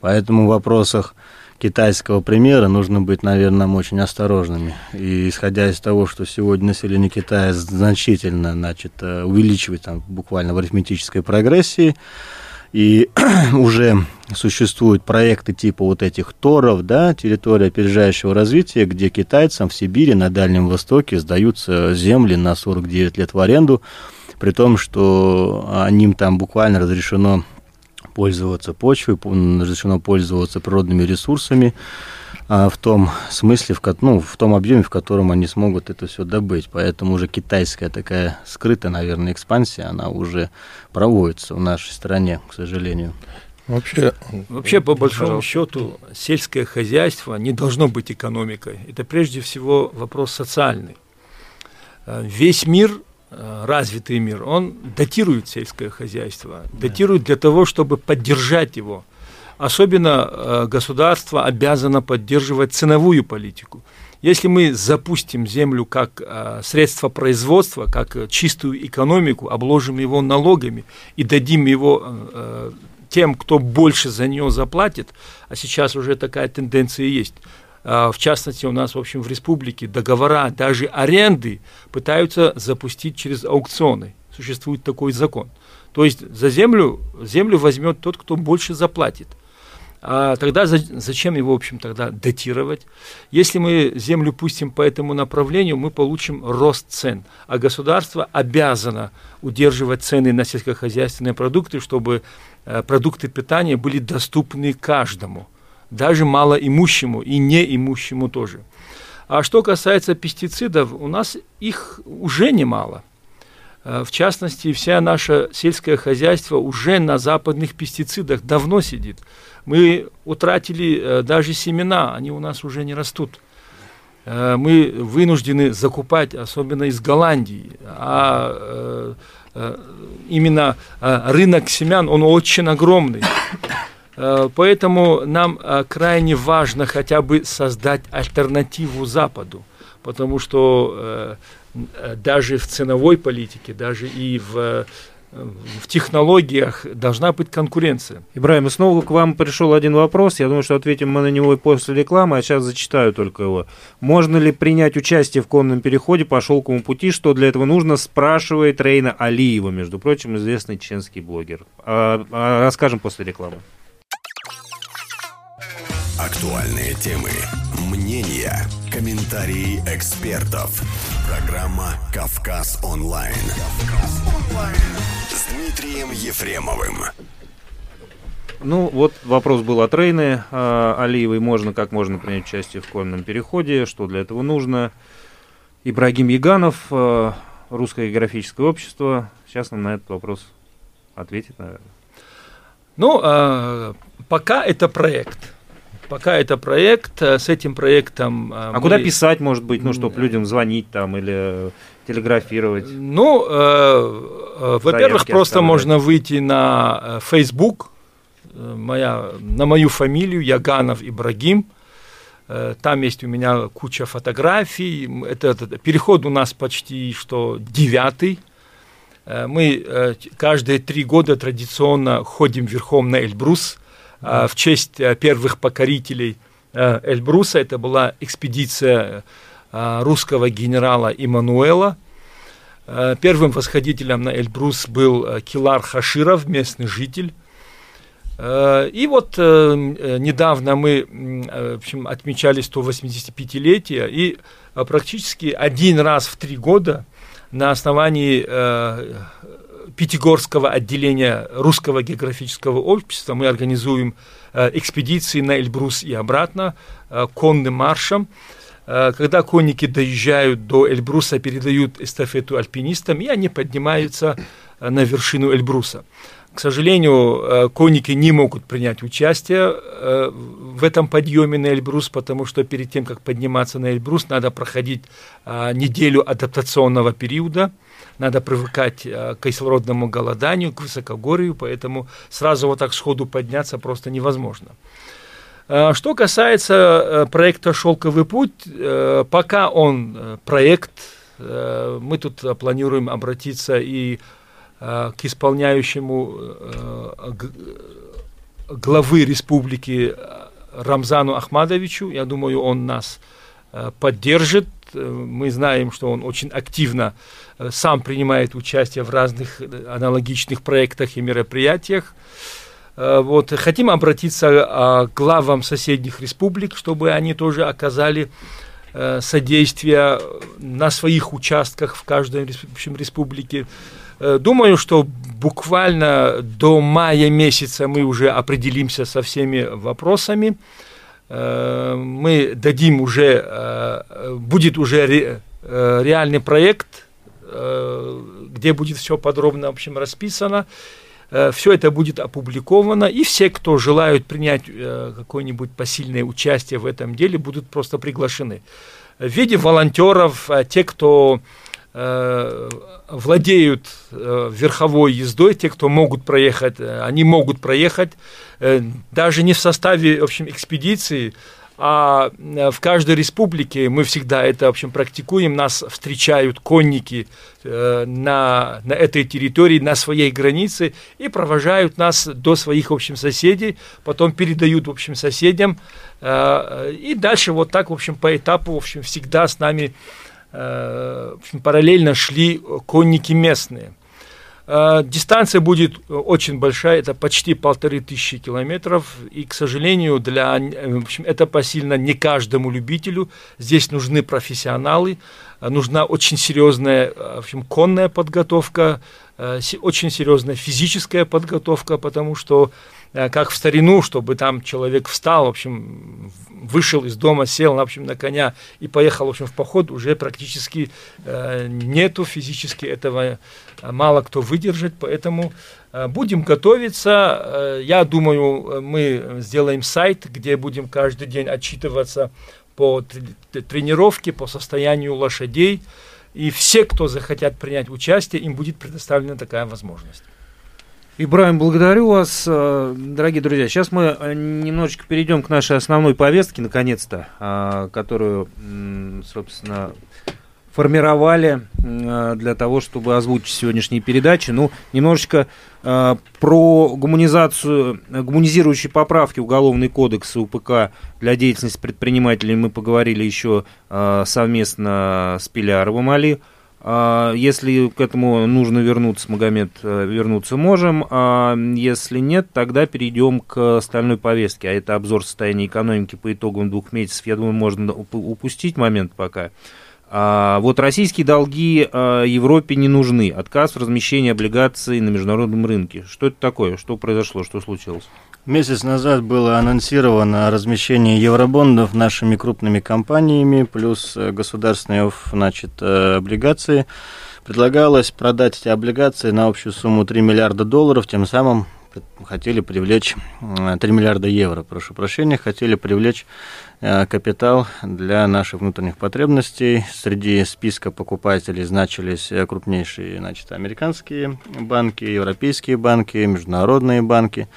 Поэтому в вопросах китайского примера нужно быть, наверное, очень осторожными. И исходя из того, что сегодня население Китая значительно значит, э, увеличивает там, буквально в арифметической прогрессии, и уже существуют проекты типа вот этих торов, да, территория опережающего развития, где китайцам в Сибири, на Дальнем Востоке сдаются земли на 49 лет в аренду, при том, что им там буквально разрешено пользоваться почвой, разрешено пользоваться природными ресурсами, а, в том смысле, в, ну, в том объеме, в котором они смогут это все добыть. Поэтому уже китайская такая скрытая, наверное, экспансия, она уже проводится в нашей стране, к сожалению. Вообще, Вообще, по большому пожалуйста. счету, сельское хозяйство не должно быть экономикой. Это прежде всего вопрос социальный. А, весь мир, развитый мир, он датирует сельское хозяйство, датирует для того, чтобы поддержать его – Особенно э, государство обязано поддерживать ценовую политику. Если мы запустим землю как э, средство производства, как чистую экономику, обложим его налогами и дадим его э, тем, кто больше за нее заплатит, а сейчас уже такая тенденция есть, в частности, у нас, в общем, в республике договора, даже аренды пытаются запустить через аукционы. Существует такой закон. То есть за землю, землю возьмет тот, кто больше заплатит. А тогда за, зачем его, в общем, тогда датировать? Если мы землю пустим по этому направлению, мы получим рост цен. А государство обязано удерживать цены на сельскохозяйственные продукты, чтобы э, продукты питания были доступны каждому, даже малоимущему и неимущему тоже. А что касается пестицидов, у нас их уже немало. Э, в частности, вся наше сельское хозяйство уже на западных пестицидах давно сидит. Мы утратили э, даже семена, они у нас уже не растут. Э, мы вынуждены закупать, особенно из Голландии. А именно рынок семян, он очень огромный. Поэтому нам крайне важно хотя бы создать альтернативу Западу, потому что Э, даже в ценовой политике, даже и в в технологиях должна быть конкуренция. Ибраим, и снова к вам пришел один вопрос. Я думаю, что ответим мы на него и после рекламы, а сейчас зачитаю только его. Можно ли принять участие в конном переходе по шелковому пути? Что для этого нужно? Спрашивает Рейна Алиева, между прочим, известный чеченский блогер. А, а расскажем после рекламы. Актуальные темы, мнения, комментарии экспертов. Программа «Кавказ онлайн». «Кавказ онлайн» с Дмитрием Ефремовым. Ну, вот вопрос был от Рейны э, Алиевой. Можно, как можно принять участие в конном переходе, что для этого нужно. Ибрагим Яганов, э, Русское географическое общество. Сейчас нам на этот вопрос ответит, наверное. Ну, э, пока это проект. Пока это проект, э, с этим проектом... Э, а мы... куда писать, может быть, ну, чтобы людям звонить там или телеграфировать? Ну, э, э, во-первых, просто можно выйти на Facebook, моя, на мою фамилию, Яганов Ибрагим. Там есть у меня куча фотографий. Это, это, переход у нас почти что девятый. Мы каждые три года традиционно ходим верхом на Эльбрус – в честь э, первых покорителей э, Эльбруса. Это была экспедиция э, русского генерала Иммануэла. Первым восходителем на Эльбрус был Килар Хаширов, местный житель. И вот недавно мы в общем, отмечали 185-летие, и практически один раз в три года на основании Пятигорского отделения Русского географического общества мы организуем э, экспедиции на Эльбрус и обратно э, конным маршем. Э, когда конники доезжают до Эльбруса, передают эстафету альпинистам, и они поднимаются на вершину Эльбруса. К сожалению, конники не могут принять участие в этом подъеме на Эльбрус, потому что перед тем, как подниматься на Эльбрус, надо проходить неделю адаптационного периода – надо привыкать э, к кислородному голоданию, к высокогорью, поэтому сразу вот так сходу подняться просто невозможно. Э, что касается э, проекта «Шелковый путь», пока он проект, мы тут планируем обратиться и к исполняющему главы республики Рамзану Ахмадовичу. Я думаю, он нас поддержит. Мы знаем, что он очень активно Э, сам принимает участие в разных э, аналогичных проектах и мероприятиях. Э, вот. Хотим обратиться к главам соседних республик, чтобы они тоже оказали содействие на своих участках в каждой республике. Думаю, что буквально до мая месяца мы уже определимся со всеми вопросами. Мы дадим уже, будет уже реальный проект Э, где будет все подробно, в общем, расписано. Э, все это будет опубликовано, и все, кто желают принять э, какое-нибудь посильное участие в этом деле, будут просто приглашены. В виде волонтеров, те, кто владеют верховой ездой, те, кто могут проехать, они могут проехать даже не в составе, в общем, экспедиции, а э, в каждой республике мы всегда это, в общем, практикуем. Нас встречают конники э, на, на этой территории, на своей границе, и провожают нас до своих, в общем, соседей, потом передают, в общем, соседям. Э, и дальше вот так, в общем, по этапу, в общем, всегда с нами в общем, параллельно шли конники местные. Э, дистанция будет очень большая, это почти полторы тысячи километров, и, к сожалению, для, в общем, это посильно не каждому любителю. Здесь нужны профессионалы, нужна очень серьезная, в общем, конная подготовка, очень серьезная физическая подготовка, потому что Э, как в старину, чтобы там человек встал, в общем, вышел из дома, сел, в общем, на коня и поехал, в общем, в поход, уже практически э, нету физически этого, э, мало кто выдержит, поэтому э, будем готовиться. Э, я думаю, мы сделаем сайт, где будем каждый день отчитываться по тренировке, по состоянию лошадей, и все, кто захотят принять участие, им будет предоставлена такая возможность. Ибраим, благодарю вас, э, дорогие друзья. Сейчас мы э, немножечко перейдем к нашей основной повестке, наконец-то, э, которую, собственно, формировали для того, чтобы озвучить сегодняшние передачи. Ну, немножечко про гуманизацию, гуманизирующие поправки Уголовный кодекс УПК для деятельности предпринимателей мы поговорили еще совместно с Пиляровым Али. А, если к этому нужно вернуться, Магомед, э, вернуться можем. А если нет, тогда перейдем к остальной повестке. А это обзор состояния экономики по итогам двух месяцев. Я думаю, можно упустить момент пока. А вот российские долги а, Европе не нужны. Отказ в размещении облигаций на международном рынке. Что это такое? Что произошло? Что случилось? Месяц назад было анонсировано размещение евробондов нашими крупными компаниями, плюс э, государственные значит, э, облигации. Предлагалось продать эти облигации на общую сумму 3 миллиарда долларов, тем самым хотели привлечь 3 миллиарда евро, прошу прощения, хотели привлечь э, капитал для наших внутренних потребностей. Среди списка покупателей значились крупнейшие значит, американские банки, европейские банки, международные банки.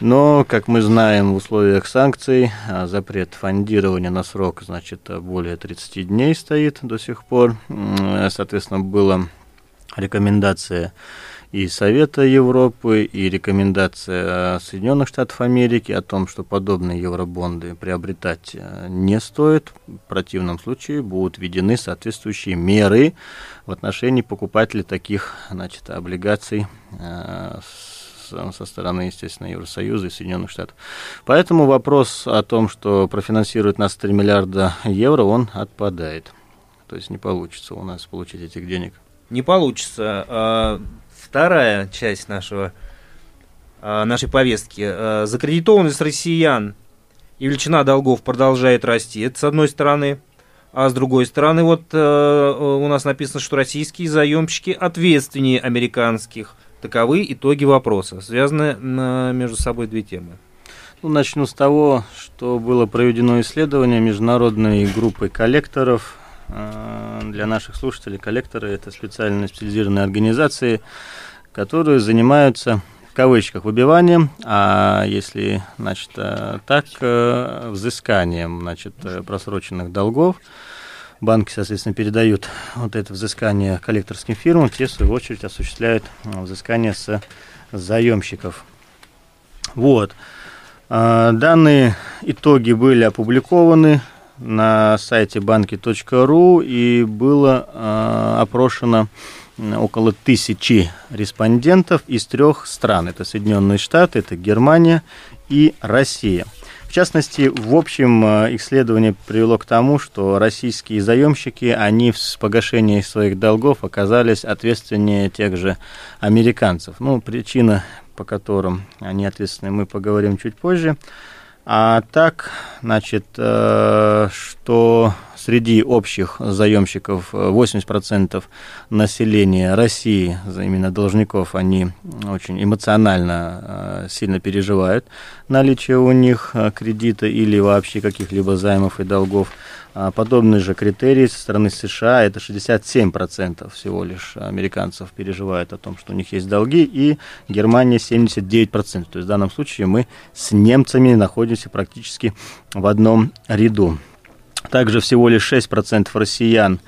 Но, как мы знаем, в условиях санкций запрет фондирования на срок, значит, более 30 дней стоит до сих пор. Соответственно, была рекомендация и Совета Европы, и рекомендация Соединенных Штатов Америки о том, что подобные евробонды приобретать а, не стоит. В противном случае будут введены соответствующие меры в отношении покупателей таких значит, облигаций а, со стороны, естественно, Евросоюза и Соединенных Штатов. Поэтому вопрос о том, что профинансирует нас 3 миллиарда евро, он отпадает. То есть не получится у нас получить этих денег. Не получится. А, вторая часть нашего, а, нашей повестки. А, закредитованность россиян и величина долгов продолжает расти. Это с одной стороны. А с другой стороны, вот э, у нас написано, что российские заемщики ответственнее американских. Таковы итоги вопроса. Связаны между собой две темы. Ну, начну с того, что было проведено исследование международной группой коллекторов. А, для наших слушателей коллекторы – это специальные специализированные организации, которые занимаются в кавычках выбиванием, а если значит, а, так, э, взысканием значит, э, просроченных долгов банки, соответственно, передают вот это взыскание коллекторским фирмам, те, в свою очередь, осуществляют взыскание с заемщиков. Вот. Данные итоги были опубликованы на сайте банки.ру и было э, опрошено около тысячи респондентов из трех стран. Это Соединенные Штаты, это Германия и Россия. В частности, в общем, э, исследование привело к тому, что российские заемщики, они в погашении своих долгов оказались ответственнее тех же американцев. Ну, причина, по которым они ответственны, мы поговорим чуть позже. А так, значит, э, что среди общих заемщиков 80% э, населения России, именно должников, они очень эмоционально э, сильно переживают наличие у них кредита или вообще каких-либо займов и долгов. А подобные же критерии со стороны США, это 67% всего лишь американцев переживают о том, что у них есть долги, и Германия 79%. То есть в данном случае мы с немцами находимся практически в одном ряду. Также всего лишь 6% россиян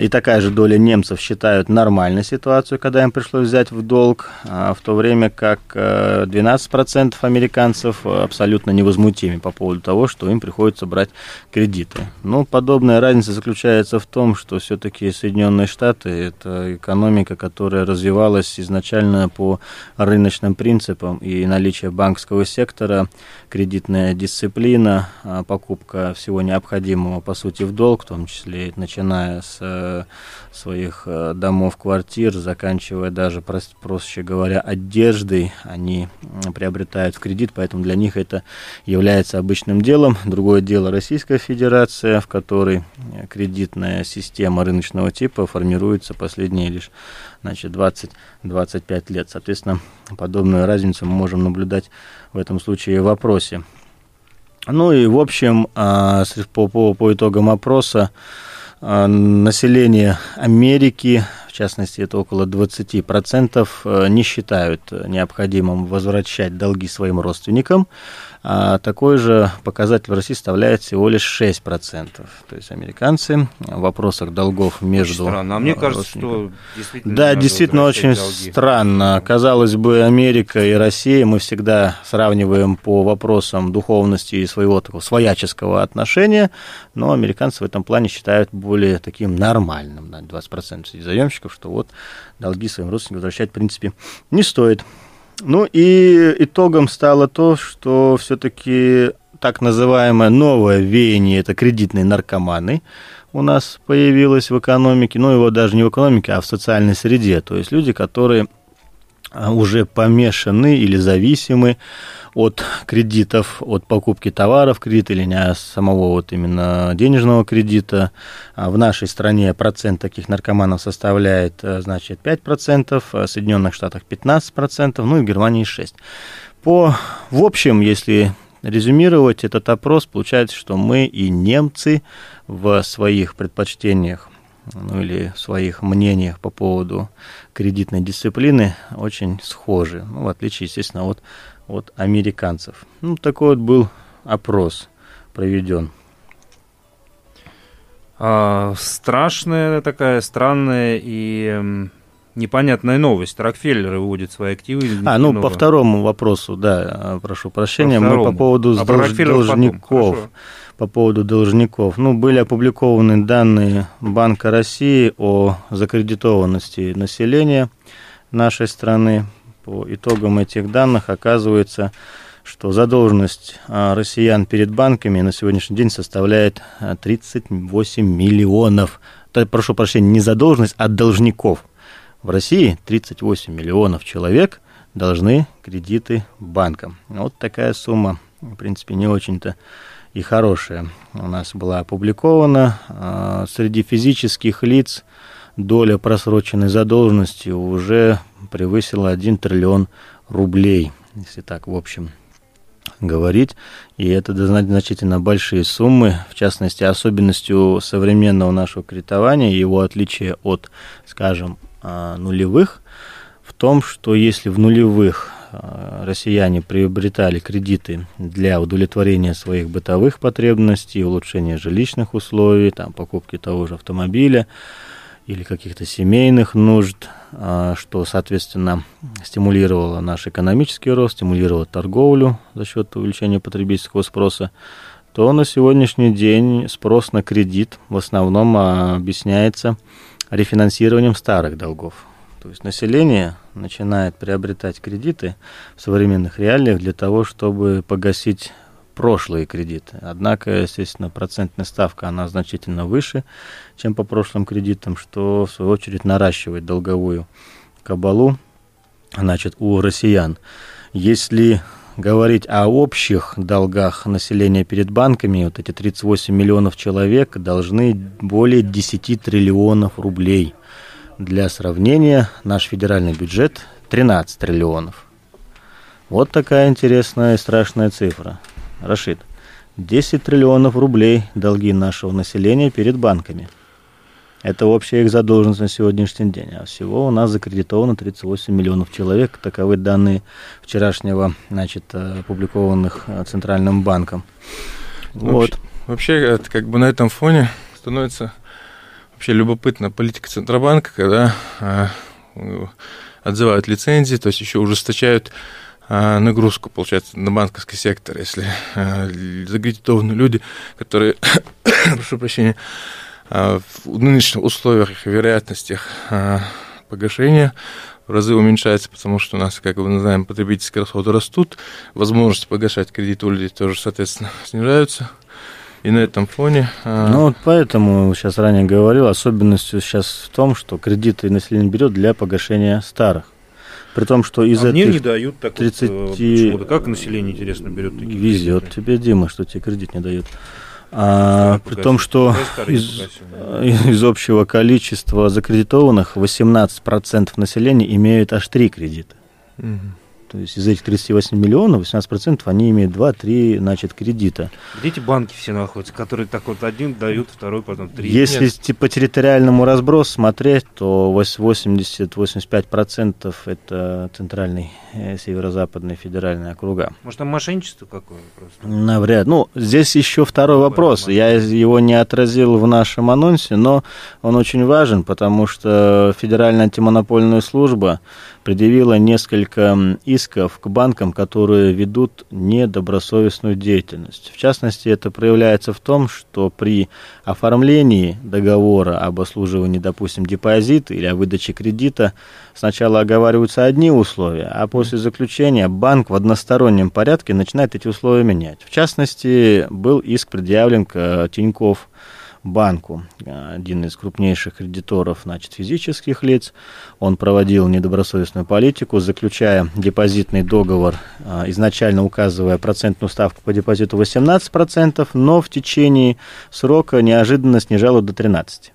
и такая же доля немцев считают нормальной ситуацию, когда им пришлось взять в долг, а, в то время как 12% э, американцев абсолютно невозмутимы по поводу того, что им приходится брать кредиты. Но подобная разница заключается в том, что все-таки Соединенные Штаты – это экономика, которая развивалась изначально по рыночным принципам, и наличие банковского сектора, кредитная дисциплина, а, покупка всего необходимого, по сути, в долг, в том числе начиная с Э, своих э, домов, квартир, заканчивая даже, проще говоря, одеждой, они приобретают в кредит, поэтому для них это является обычным делом. Другое дело Российская Федерация, в которой э, кредитная система рыночного типа формируется последние лишь значит, 20-25 лет. Соответственно, подобную разницу мы можем наблюдать в этом случае в вопросе. Ну и, в общем, а, по, по, по итогам опроса, население Америки, в частности, это около 20%, э, не считают необходимым возвращать долги своим родственникам. А такой же показатель в России составляет всего лишь 6%. То есть американцы в вопросах долгов между... Странно. А мне кажется, что действительно... Да, действительно очень долги. странно. Казалось бы, Америка и Россия, мы всегда сравниваем по вопросам духовности и своего такого свояческого отношения, но американцы в этом плане считают более таким нормальным, да, 20% среди заемщиков, что вот долги своим родственникам возвращать, в принципе, не стоит. Ну и итогом стало то, что все-таки так называемое новое веяние, это кредитные наркоманы, у нас появилось в экономике, ну его даже не в экономике, а в социальной среде. То есть люди, которые уже помешаны или зависимы от кредитов, от покупки товаров, кредита или не а самого вот именно денежного кредита. А в нашей стране процент таких наркоманов составляет, э, значит, 5%, в Соединенных Штатах 15%, ну и в Германии 6%. По, в общем, если резюмировать этот опрос, получается, что мы и немцы в своих предпочтениях ну, или в своих мнениях по поводу кредитной дисциплины очень схожи. Ну, в отличие, естественно, от от американцев. Ну, такой вот был опрос проведен. А, страшная такая, странная и непонятная новость. Рокфеллер выводит свои активы. А, ну, по второму вопросу, да, прошу прощения. По Мы по поводу а долж... должников. По поводу должников. Ну, были опубликованы данные Банка России о закредитованности населения нашей страны по итогам этих данных оказывается, что задолженность а, россиян перед банками на сегодняшний день составляет 38 а, миллионов. Прошу прощения, не задолженность, а должников. В России 38 миллионов человек должны кредиты банкам. Вот такая сумма, в принципе, не очень-то и хорошая. У нас была опубликована а, среди физических лиц доля просроченной задолженности уже превысила 1 триллион рублей, если так, в общем, говорить. И это значительно большие суммы, в частности, особенностью современного нашего кредитования, его отличие от, скажем, а, нулевых, в том, что если в нулевых россияне приобретали кредиты для удовлетворения своих бытовых потребностей, улучшения жилищных условий, там, покупки того же автомобиля, или каких-то семейных нужд, а, что, соответственно, стимулировало наш экономический рост, стимулировало торговлю за счет увеличения потребительского спроса, то на сегодняшний день спрос на кредит в основном объясняется рефинансированием старых долгов. То есть население начинает приобретать кредиты в современных реалиях для того, чтобы погасить прошлые кредиты. Однако, естественно, процентная ставка, она значительно выше, чем по прошлым кредитам, что, в свою очередь, наращивает долговую кабалу значит, у россиян. Если говорить о общих долгах населения перед банками, вот эти 38 миллионов человек должны более 10 триллионов рублей. Для сравнения, наш федеральный бюджет 13 триллионов. Вот такая интересная и страшная цифра. Рашид, 10 триллионов рублей долги нашего населения перед банками. Это общая их задолженность на сегодняшний день. А всего у нас закредитовано 38 миллионов человек. Таковы данные вчерашнего, значит, опубликованных э, Центральным банком. Вот. Вообще, вообще это как бы на этом фоне становится вообще любопытна политика Центробанка, когда а, отзывают лицензии, то есть еще ужесточают а, нагрузку, получается, на банковский сектор, если а, закредитованы люди, которые, прошу прощения, а, в нынешних условиях и вероятностях а, погашения в разы уменьшается, потому что у нас, как мы знаем, потребительские расходы растут, возможность погашать кредит у людей тоже, соответственно, снижаются. И на этом фоне... А, ну, вот поэтому, сейчас ранее говорил, особенностью сейчас в том, что кредиты население берет для погашения старых. При том, что из а этих мне не дают так 30... вот, почему-то. Как население, интересно, берет такие Везет кредиты? тебе, Дима, что тебе кредит не дают. А, при том, что из, из общего количества закредитованных 18% населения имеют аж три кредита. Угу. То есть из этих 38 миллионов 18% они имеют 2-3 значит, кредита. Где эти банки все находятся, которые так вот один дают, второй, потом три? Если Нет. по территориальному разбросу смотреть, то 80-85% это центральный, э, северо-западный федеральный округа. Может, там мошенничество какое просто? Навряд. Ну, здесь еще второй Какое вопрос. Я его не отразил в нашем анонсе, но он очень важен, потому что Федеральная антимонопольная служба предъявила несколько исков к банкам, которые ведут недобросовестную деятельность. В частности, это проявляется в том, что при оформлении договора об обслуживании, допустим, депозита или о выдаче кредита сначала оговариваются одни условия, а после заключения банк в одностороннем порядке начинает эти условия менять. В частности, был иск предъявлен к Тинькофф банку, один из крупнейших кредиторов значит, физических лиц. Он проводил недобросовестную политику, заключая депозитный договор, а, изначально указывая процентную ставку по депозиту 18%, но в течение срока неожиданно снижал до 13%.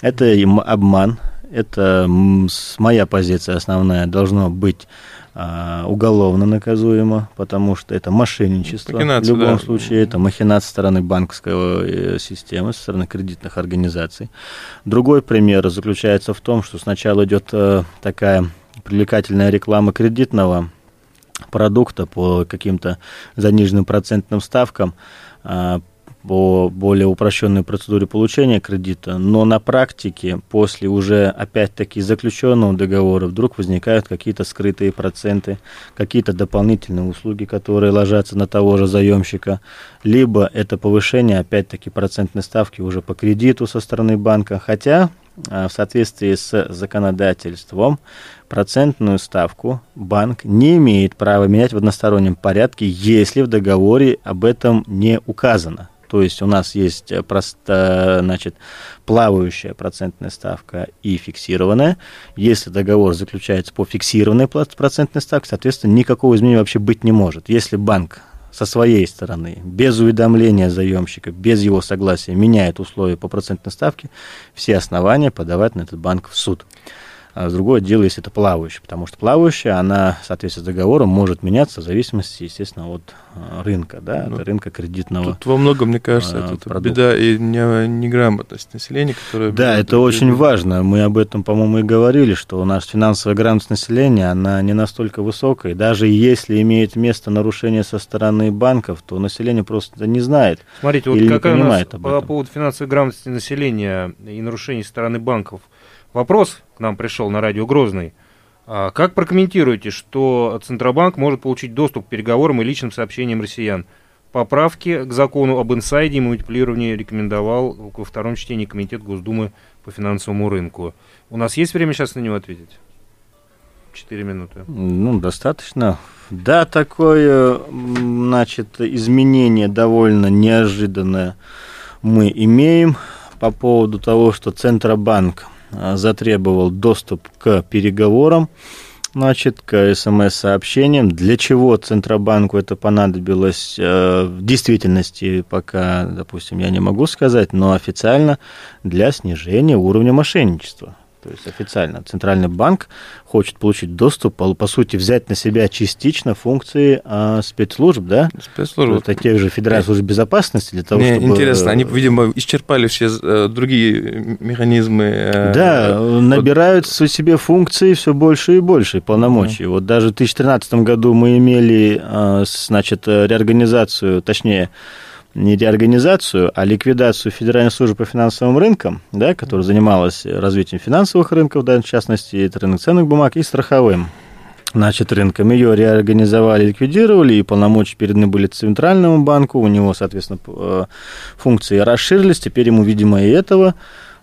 Это обман, это моя позиция основная, должно быть а, уголовно наказуемо, потому что это мошенничество. Махинация, в любом да. случае, это махинация со стороны банковской э, системы, со стороны кредитных организаций. Другой пример заключается в том, что сначала идет э, такая привлекательная реклама кредитного продукта по каким-то заниженным процентным ставкам, а, по более упрощенной процедуре получения кредита, но на практике после уже опять-таки заключенного договора вдруг возникают какие-то скрытые проценты, какие-то дополнительные услуги, которые ложатся на того же заемщика, либо это повышение опять-таки процентной ставки уже по кредиту со стороны банка, хотя а, в соответствии с законодательством процентную ставку банк не имеет права менять в одностороннем порядке, если в договоре об этом не указано. То есть у нас есть э, просто, значит, плавающая процентная ставка и фиксированная. Если договор заключается по фиксированной процентной ставке, соответственно, никакого изменения вообще быть не может. Если банк со своей стороны, без уведомления заемщика, без его согласия, меняет условия по процентной ставке, все основания подавать на этот банк в суд. А другое дело, если это плавающая, потому что плавающая, она в соответствии с договором может меняться в зависимости, естественно, от а, рынка, да, ну, от рынка кредитного. Тут во многом, мне кажется, а, это продукта. беда и неграмотность населения, которая... Да, это очень важно. Мы об этом, по-моему, и говорили, что у нас финансовая грамотность населения, она не настолько высокая. Даже если имеет место нарушение со стороны банков, то население просто не знает. Смотрите, вот какая у нас по поводу финансовой грамотности населения и нарушений со стороны банков – Вопрос к нам пришел на радио Грозный. А как прокомментируете, что Центробанк может получить доступ к переговорам и личным сообщениям россиян? Поправки к закону об инсайде и манипулировании рекомендовал во втором чтении Комитет Госдумы по финансовому рынку. У нас есть время сейчас на него ответить? Четыре минуты. Ну, достаточно. Да, такое, значит, изменение довольно неожиданное мы имеем по поводу того, что Центробанк затребовал доступ к переговорам, значит, к смс-сообщениям. Для чего Центробанку это понадобилось э, в действительности, пока, допустим, я не могу сказать, но официально для снижения уровня мошенничества. То есть официально Центральный банк хочет получить доступ, по, сути, взять на себя частично функции а, спецслужб, да? Спецслужб. Это тех же Федеральной службы безопасности для того, Мне чтобы... интересно, они, видимо, исчерпали все э, другие механизмы. Э, да, набирают в себе функции все больше и больше, полномочий. Mm. Вот даже в 2013 году мы имели, а, значит, реорганизацию, точнее, не реорганизацию, а ликвидацию Федеральной службы по финансовым рынкам, да, которая занималась развитием финансовых рынков, да, в частности, это рынок ценных бумаг и страховым значит, рынком. Ее реорганизовали, ликвидировали, и полномочия переданы были Центральному банку. У него, соответственно, э, функции расширились. Теперь ему, видимо, и этого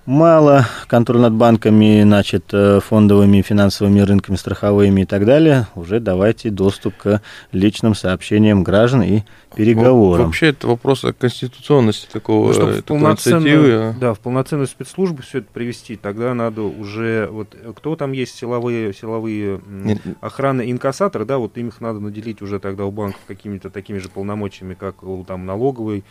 мало, контроль над банками, значит, э, фондовыми, финансовыми рынками, страховыми и так далее, уже давайте доступ к личным сообщениям граждан и переговорам. Вообще это вопрос о конституционности такого Ну, чтобы в инициативы. да, в полноценную спецслужбу все это привести, тогда надо уже, вот кто там есть силовые, силовые Нет, охраны инкассаторы, да, вот им их надо наделить уже тогда у банков какими-то такими же полномочиями, как у там налоговой э,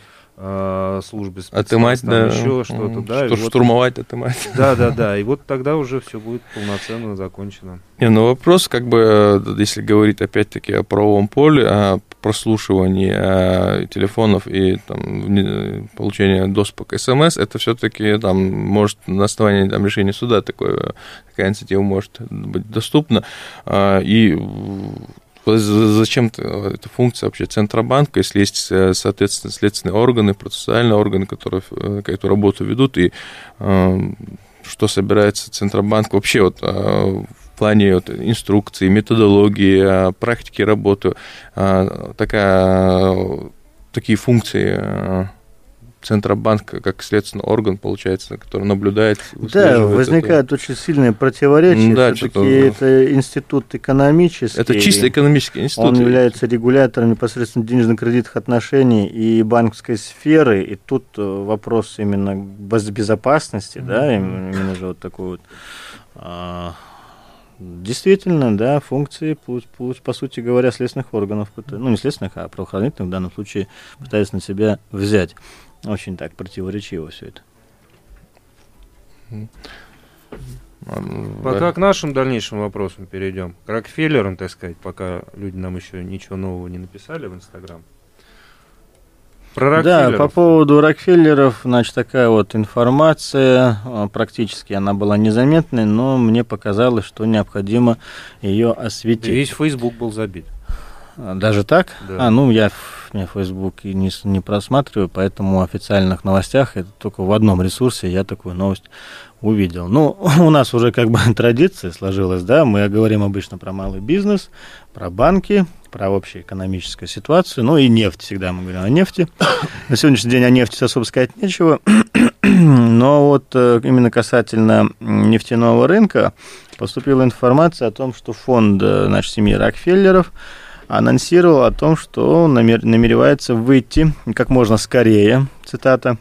службы, спецназ, Отымать, там да. еще что-то, да. Что, вот- штурмовать, отымать. Да, да, да. И вот тогда уже все будет полноценно закончено. Не, ну вопрос, как бы, э, если говорить опять-таки о правовом поле, о прослушивании э, телефонов и там, получении доступа к СМС, это все-таки там может на основании там, решения суда такое, такая инициатива может быть доступна. А, И зачем эта функция вообще? Центробанка, если есть, э, соответственно, следственные органы, процессуальные органы, которые э, эту работу ведут, и э, что собирается Центробанк вообще вот э, в плане вот, инструкции, методологии, практики работы, такая, такие функции Центробанка как следственный орган, получается, который наблюдает. Да, возникает очень сильное противоречие. Да, Все-таки это институт экономический. Это, это чисто экономический институт. Он является регулятором непосредственно денежно-кредитных отношений и банковской сферы. И тут э, вопрос именно без- безопасности, да, им- именно же вот такой вот. а, Действительно, да, функции, по сути говоря, следственных органов, ну, не следственных, а правоохранительных в данном случае пытаются на себя взять. Очень так противоречиво все это. Пока да. к нашим дальнейшим вопросам перейдем. К Рокфеллерам, так сказать, пока люди нам еще ничего нового не написали в Инстаграм. Про Да, Рокфеллеров. по поводу Рокфеллеров, значит, такая вот информация, э, практически она была незаметной, но мне показалось, что необходимо ее Да осветить. весь Фейсбук был забит. А, Даже так? Да. А, ну, я в я Facebook и не, не просматриваю, поэтому в официальных новостях это только в одном ресурсе я такую новость увидел. Ну, у нас уже как бы традиция сложилась, да, мы говорим обычно про малый бизнес, про банки, про общую экономическую ситуацию, ну и нефть, всегда мы говорим о нефти. На сегодняшний день о нефти особо сказать нечего, но вот э, именно касательно нефтяного рынка поступила информация о том, что фонд, э, значит, семьи Рокфеллеров анонсировал о том, что намер- намеревается выйти как можно скорее, цитата,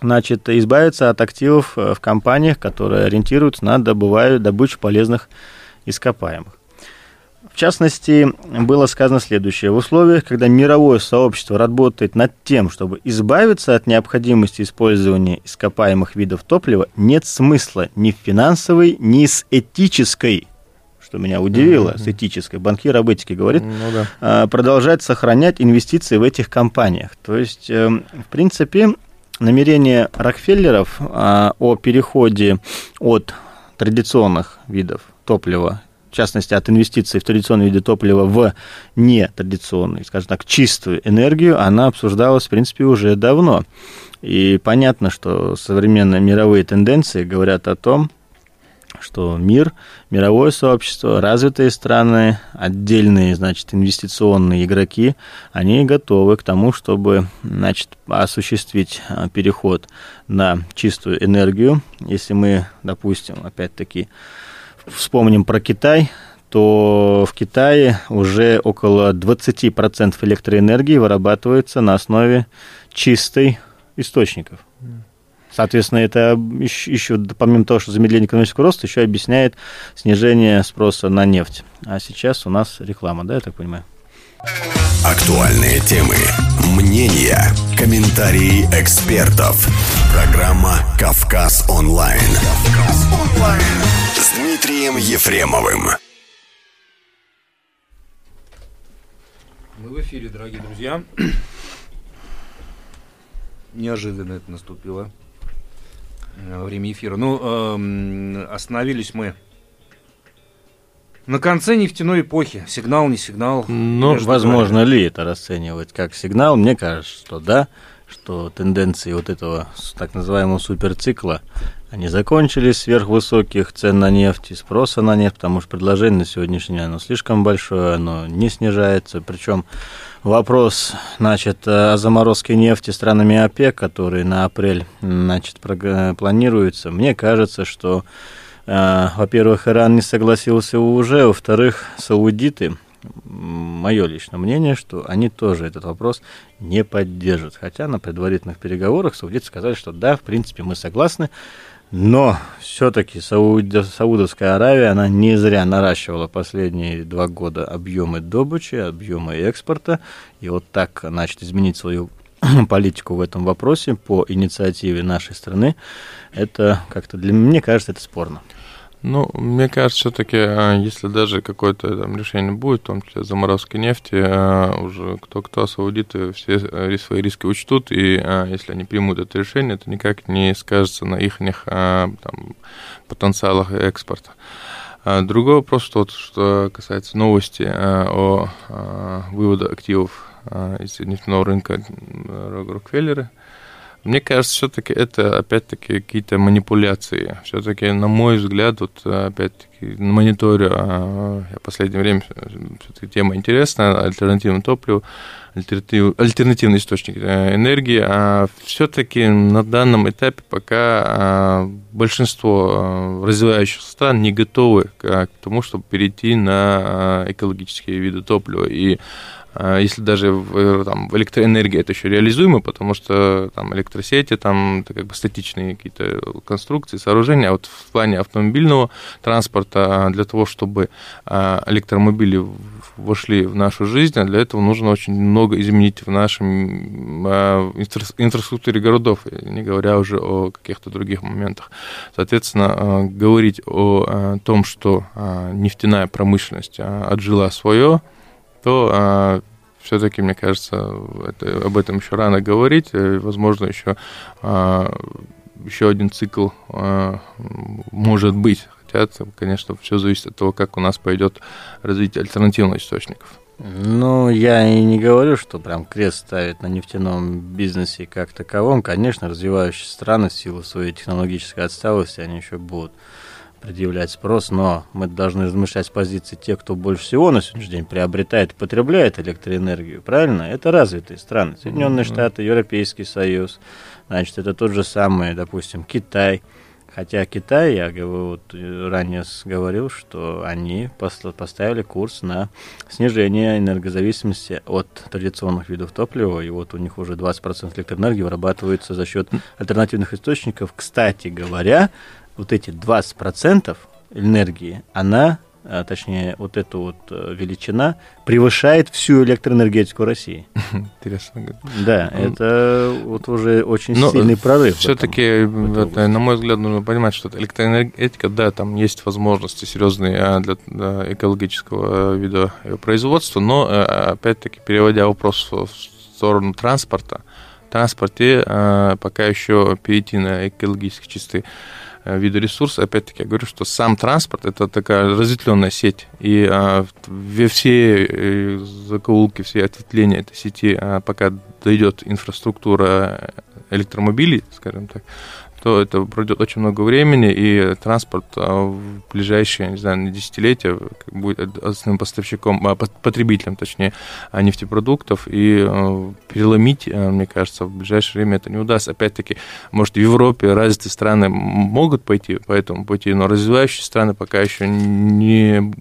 значит, избавиться от активов э, в компаниях, которые ориентируются на добываю, добычу полезных ископаемых. В частности, было сказано следующее. В условиях, когда мировое сообщество работает над тем, чтобы избавиться от необходимости использования ископаемых видов топлива, нет смысла ни в финансовой, ни с этической, что меня удивило, с этической, банкир об этике говорит, Ну да. а, продолжать сохранять инвестиции в этих компаниях. То есть, эм, в принципе, намерение Рокфеллеров а, о переходе от традиционных видов топлива, в частности, от инвестиций в традиционные виды топлива в нетрадиционную, скажем так, чистую энергию, она обсуждалась, в принципе, уже давно. И понятно, что современные мировые тенденции говорят о том, что мир, мировое сообщество, развитые страны, отдельные, значит, инвестиционные игроки, они готовы к тому, чтобы, значит, осуществить а, переход на чистую энергию. Если мы, допустим, опять-таки, вспомним про Китай, то в Китае уже около 20% электроэнергии вырабатывается на основе чистой источников. Соответственно, это еще, еще, помимо того, что замедление экономического роста, еще объясняет снижение спроса на нефть. А сейчас у нас реклама, да, я так понимаю? Актуальные темы, мнения, комментарии экспертов. Программа «Кавказ онлайн». С Дмитрием Ефремовым. Мы в эфире, дорогие друзья. Неожиданно это наступило. Э, Время эфира. Ну, эм, остановились мы на конце нефтяной эпохи. Сигнал, не сигнал. Ну, возможно ли это расценивать как сигнал? Мне кажется, что да, что тенденции вот этого так называемого суперцикла, они закончились сверхвысоких цен на нефть и спроса на нефть, потому что предложение на сегодняшний день оно слишком большое, оно не снижается. Причем вопрос, значит, о заморозке нефти странами ОПЕК, который на апрель, значит, планируется, мне кажется, что Э, во-первых, Иран не согласился уже, во-вторых, саудиты, мое личное мнение, что они тоже этот вопрос не поддержат. Хотя на предварительных переговорах саудиты сказали, что да, в принципе, мы согласны, но все-таки Сауд... Саудовская Аравия, она не зря наращивала последние два года объемы добычи, объемы экспорта, и вот так, значит, изменить свою политику в этом вопросе по инициативе нашей страны, это как-то для меня кажется, это спорно. Ну, мне кажется, все-таки, а, если даже какое-то там решение будет, в том числе заморозки нефти, а, уже кто-кто, саудиты все э, свои риски учтут, и а, если они примут это решение, это никак не скажется на их там, потенциалах экспорта. Другой вопрос, тот, что касается новости о выводе активов из нефтяного рынка Рокфеллера – мне кажется, все-таки это, опять-таки, какие-то манипуляции. Все-таки, на мой взгляд, вот, опять-таки, мониторю, а, я в последнее время, все-таки тема интересная, альтернативное топливо, альтернатив, альтернативный источник э, энергии, а все-таки на данном этапе пока а, большинство а, развивающихся стран не готовы к тому, чтобы перейти на экологические виды топлива. И если даже э, там, в электроэнергии это еще реализуемо, потому что там электросети, там это как бы статичные какие-то конструкции, сооружения, а вот в плане автомобильного транспорта для того, чтобы а, электромобили вошли в нашу жизнь, а для этого нужно очень много изменить в нашем инфраструктуре городов, не говоря уже о каких-то других моментах. Соответственно, говорить о том, что нефтяная промышленность отжила свое, то а, все-таки, мне кажется, это, об этом еще рано говорить. Э, возможно, еще, а, еще один цикл а, может быть. Хотя, конечно, все зависит от того, как у нас пойдет развитие альтернативных источников. Ну, я и не говорю, что прям крест ставит на нефтяном бизнесе как таковом. Конечно, развивающиеся страны в силу своей технологической отсталости, они еще будут предъявлять спрос, но мы должны размышлять с позиции тех, кто больше всего на сегодняшний день приобретает и потребляет электроэнергию, правильно? Это развитые страны, Соединенные mm-hmm. Штаты, Европейский Союз, значит, это тот же самый, допустим, Китай. Хотя Китай, я вот ранее говорил, что они поставили курс на снижение энергозависимости от традиционных видов топлива, и вот у них уже 20% электроэнергии вырабатывается за счет альтернативных источников. Кстати говоря, вот эти 20% энергии, она, а, точнее, вот эта вот э, величина превышает всю электроэнергетику России. Интересно. Да, это вот уже очень Но сильный прорыв. Все-таки, на мой взгляд, нужно понимать, что электроэнергетика, да, там есть возможности серьезные а, для экологического вида производства, но, э, опять-таки, переводя вопрос в сторону транспорта, в транспорте а, пока еще перейти на экологически чистые Э, виды ресурса. Опять-таки, я говорю, что сам транспорт – это такая разветвленная сеть, и а, все э, закоулки, все ответвления этой сети, а, пока дойдет инфраструктура электромобилей, скажем так, то это пройдет очень много времени, и транспорт а, в ближайшие, не знаю, десятилетия будет основным поставщиком, а, потребителем, точнее, нефтепродуктов, и а, переломить, мне кажется, в ближайшее время это не удастся. Опять-таки, может, в Европе развитые страны могут пойти по этому пути, но развивающие страны пока еще не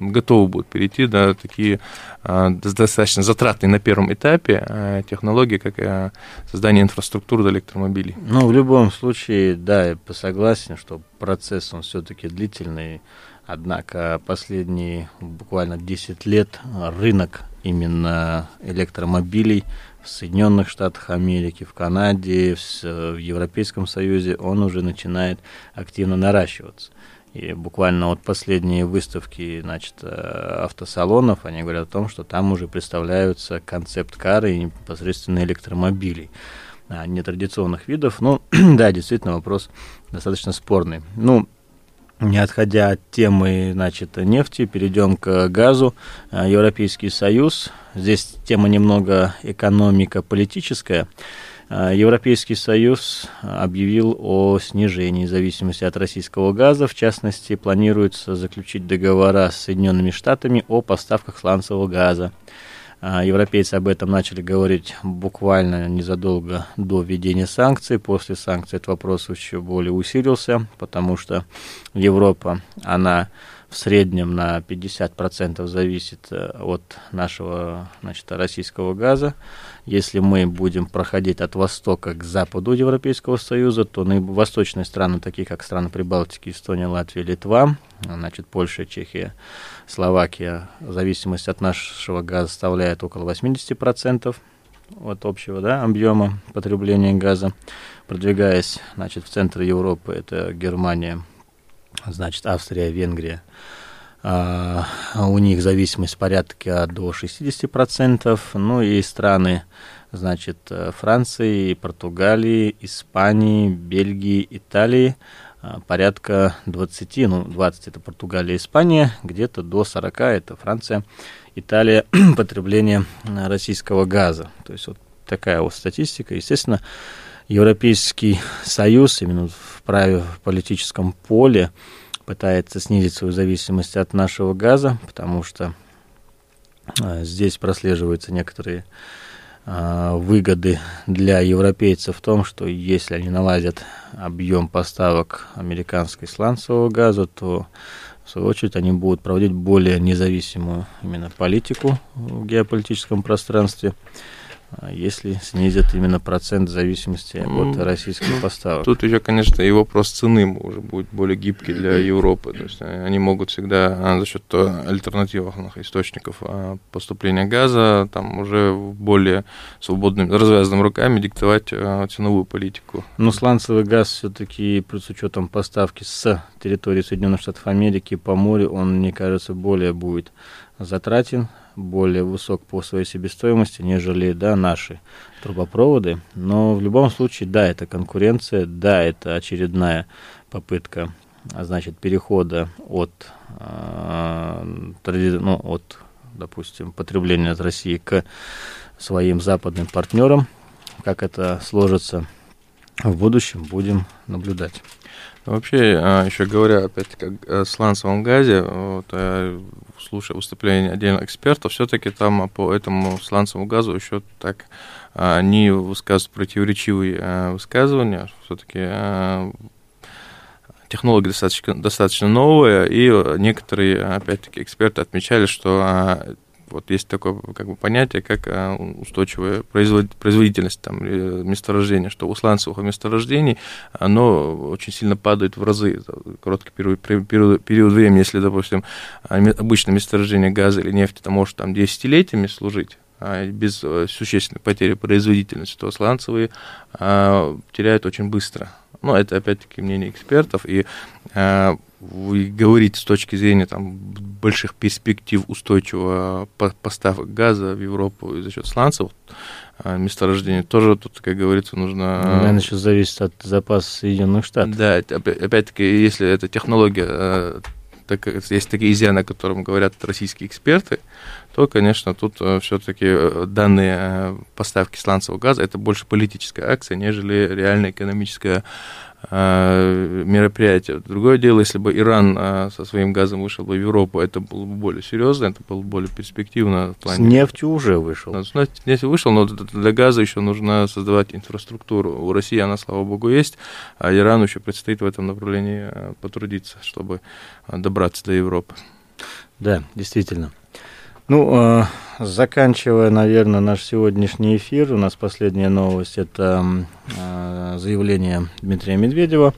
готовы будут перейти на такие достаточно затратные на первом этапе технологии, как создание инфраструктуры для электромобилей. Ну, в любом случае, да, я согласен, что процесс он все-таки длительный. Однако последние буквально 10 лет рынок именно электромобилей в Соединенных Штатах Америки, в Канаде, в Европейском Союзе, он уже начинает активно наращиваться. И буквально вот последние выставки значит, э, автосалонов, они говорят о том, что там уже представляются концепт-кары и непосредственно электромобилей нетрадиционных видов. Ну, да, действительно, вопрос достаточно спорный. Ну, не отходя от темы значит, нефти, перейдем к газу. Европейский Союз. Здесь тема немного экономика политическая. Европейский Союз объявил о снижении зависимости от российского газа. В частности, планируется заключить договора с Соединенными Штатами о поставках сланцевого газа. А, европейцы об этом начали говорить буквально незадолго до введения санкций. После санкций этот вопрос еще более усилился, потому что Европа, она в среднем на 50% зависит э, от нашего значит, российского газа. Если мы будем проходить от востока к западу Европейского Союза, то восточные страны, такие как страны Прибалтики, Эстония, Латвия, Литва, значит, Польша, Чехия, Словакия, зависимость от нашего газа составляет около 80% от общего да, объема потребления газа. Продвигаясь значит, в центр Европы, это Германия, значит, Австрия, Венгрия, у них зависимость порядка до 60%, ну и страны, значит, Франции, Португалии, Испании, Бельгии, Италии, а, порядка 20, ну 20 это Португалия, Испания, где-то до 40 это Франция, Италия, потребление российского газа. То есть вот такая вот статистика. Естественно, Европейский Союз именно в праве в политическом поле пытается снизить свою зависимость от нашего газа, потому что а, здесь прослеживаются некоторые а, выгоды для европейцев в том, что если они наладят объем поставок американской сланцевого газа, то в свою очередь они будут проводить более независимую именно политику в геополитическом пространстве. А если снизят именно процент зависимости от российских поставок. Тут еще, конечно, и вопрос цены уже будет более гибкий для Европы. То есть они могут всегда а, за счет альтернативных источников а, поступления газа там уже более свободными, развязанными руками диктовать ценовую политику. Но сланцевый газ все-таки, с учетом поставки с территории Соединенных Штатов Америки по морю, он, мне кажется, более будет затратен, более высок по своей себестоимости, нежели да, наши трубопроводы. Но в любом случае, да, это конкуренция, да, это очередная попытка а, значит, перехода от, э, ну, от, допустим, потребления из России к своим западным партнерам. Как это сложится в будущем, будем наблюдать. Вообще, а, еще говоря, опять-таки, о сланцевом газе, вот, слушая выступления отдельных экспертов, все-таки там по этому сланцевому газу еще так они высказывают противоречивые высказывания, все-таки технология достаточно, достаточно новая, и некоторые, опять-таки, эксперты отмечали, что вот есть такое как бы, понятие, как а, устойчивая производительность там, месторождения, что у сланцевых месторождений оно очень сильно падает в разы короткий период, период, период времени. Если, допустим, обычное месторождение газа или нефти это может там, десятилетиями служить, а, без э, существенной потери производительности, то сланцевые а, теряют очень быстро. Но это опять-таки мнение экспертов, и а, вы говорите с точки зрения там, больших перспектив устойчивого поставок газа в Европу за счет сланцев, а, месторождения, тоже тут, как говорится, нужно... Ну, наверное, еще зависит от запаса Соединенных Штатов. Да, опять-таки, если эта технология, а, так, есть такие изъяны, о котором говорят российские эксперты, то, конечно, тут а, все-таки данные поставки сланцевого газа это больше политическая акция, нежели реальная экономическая Э, мероприятие. Другое дело, если бы Иран э, со своим газом вышел бы в Европу, это было бы более серьезно, это было бы более перспективно. В плане... С нефтью уже вышел. С нефтью вышел, но для газа еще нужно создавать инфраструктуру. У России она, слава богу, есть, а Ирану еще предстоит в этом направлении э, потрудиться, чтобы добраться до Европы. Да, действительно. Ну, заканчивая, наверное, наш сегодняшний эфир, у нас последняя новость – это заявление Дмитрия Медведева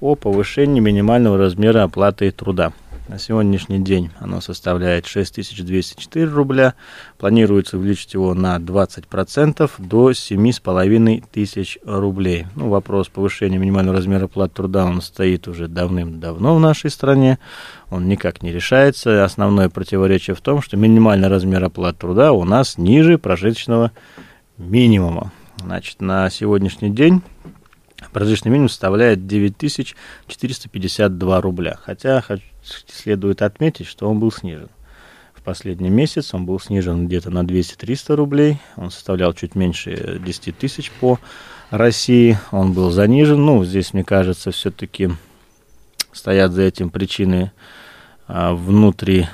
о повышении минимального размера оплаты труда. На сегодняшний день оно составляет 6204 рубля. Планируется увеличить его на 20% до 7,5 тысяч рублей. Ну, вопрос повышения минимального размера платы труда, он стоит уже давным-давно в нашей стране. Он никак не решается. Основное противоречие в том, что минимальный размер оплаты труда у нас ниже прожиточного минимума. Значит, на сегодняшний день прожиточный минимум составляет 9452 рубля. Хотя следует отметить, что он был снижен. В последний месяц он был снижен где-то на 200-300 рублей. Он составлял чуть меньше 10 тысяч по России. Он был занижен. Ну, здесь, мне кажется, все-таки стоят за этим причины а, внутри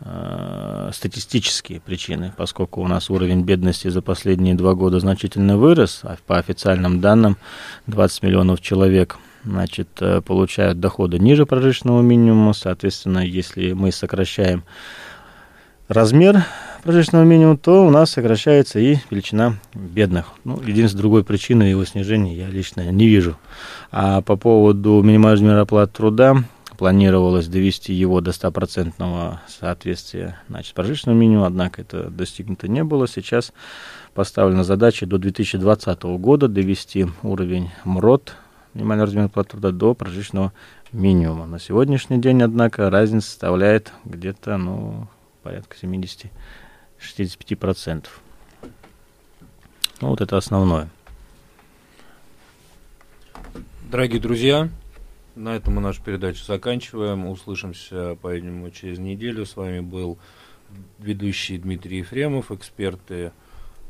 а, статистические причины, поскольку у нас уровень бедности за последние два года значительно вырос, а по официальным данным 20 миллионов человек значит, э, получают доходы ниже прожиточного минимума, соответственно, если мы сокращаем размер прожиточного минимума, то у нас сокращается и величина бедных. Ну, единственной другой причины его снижения я лично не вижу. А по поводу минимального размера оплаты труда, планировалось довести его до стопроцентного соответствия значит, прожиточному минимуму, однако это достигнуто не было. Сейчас поставлена задача до 2020 года довести уровень МРОТ, минимальный размер оплаты труда, до прожиточного минимума. На сегодняшний день, однако, разница составляет где-то ну, порядка 70-65%. Ну, вот это основное. Дорогие друзья, на этом мы нашу передачу заканчиваем. Услышимся, по-видимому, через неделю. С вами был ведущий Дмитрий Ефремов, эксперты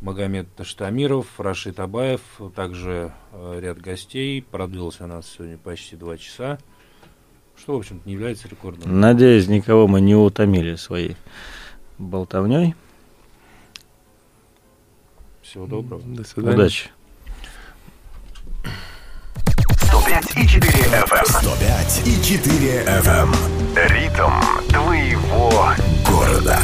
Магомед Таштамиров, Рашид Абаев, также э, ряд гостей. Продлился у нас сегодня почти два часа, что, в общем-то, не является рекордом. Надеюсь, никого мы не утомили своей болтовней. Всего доброго. До свидания. Удачи. 105 и 4 FM. 105 и 4 FM. Ритм твоего города.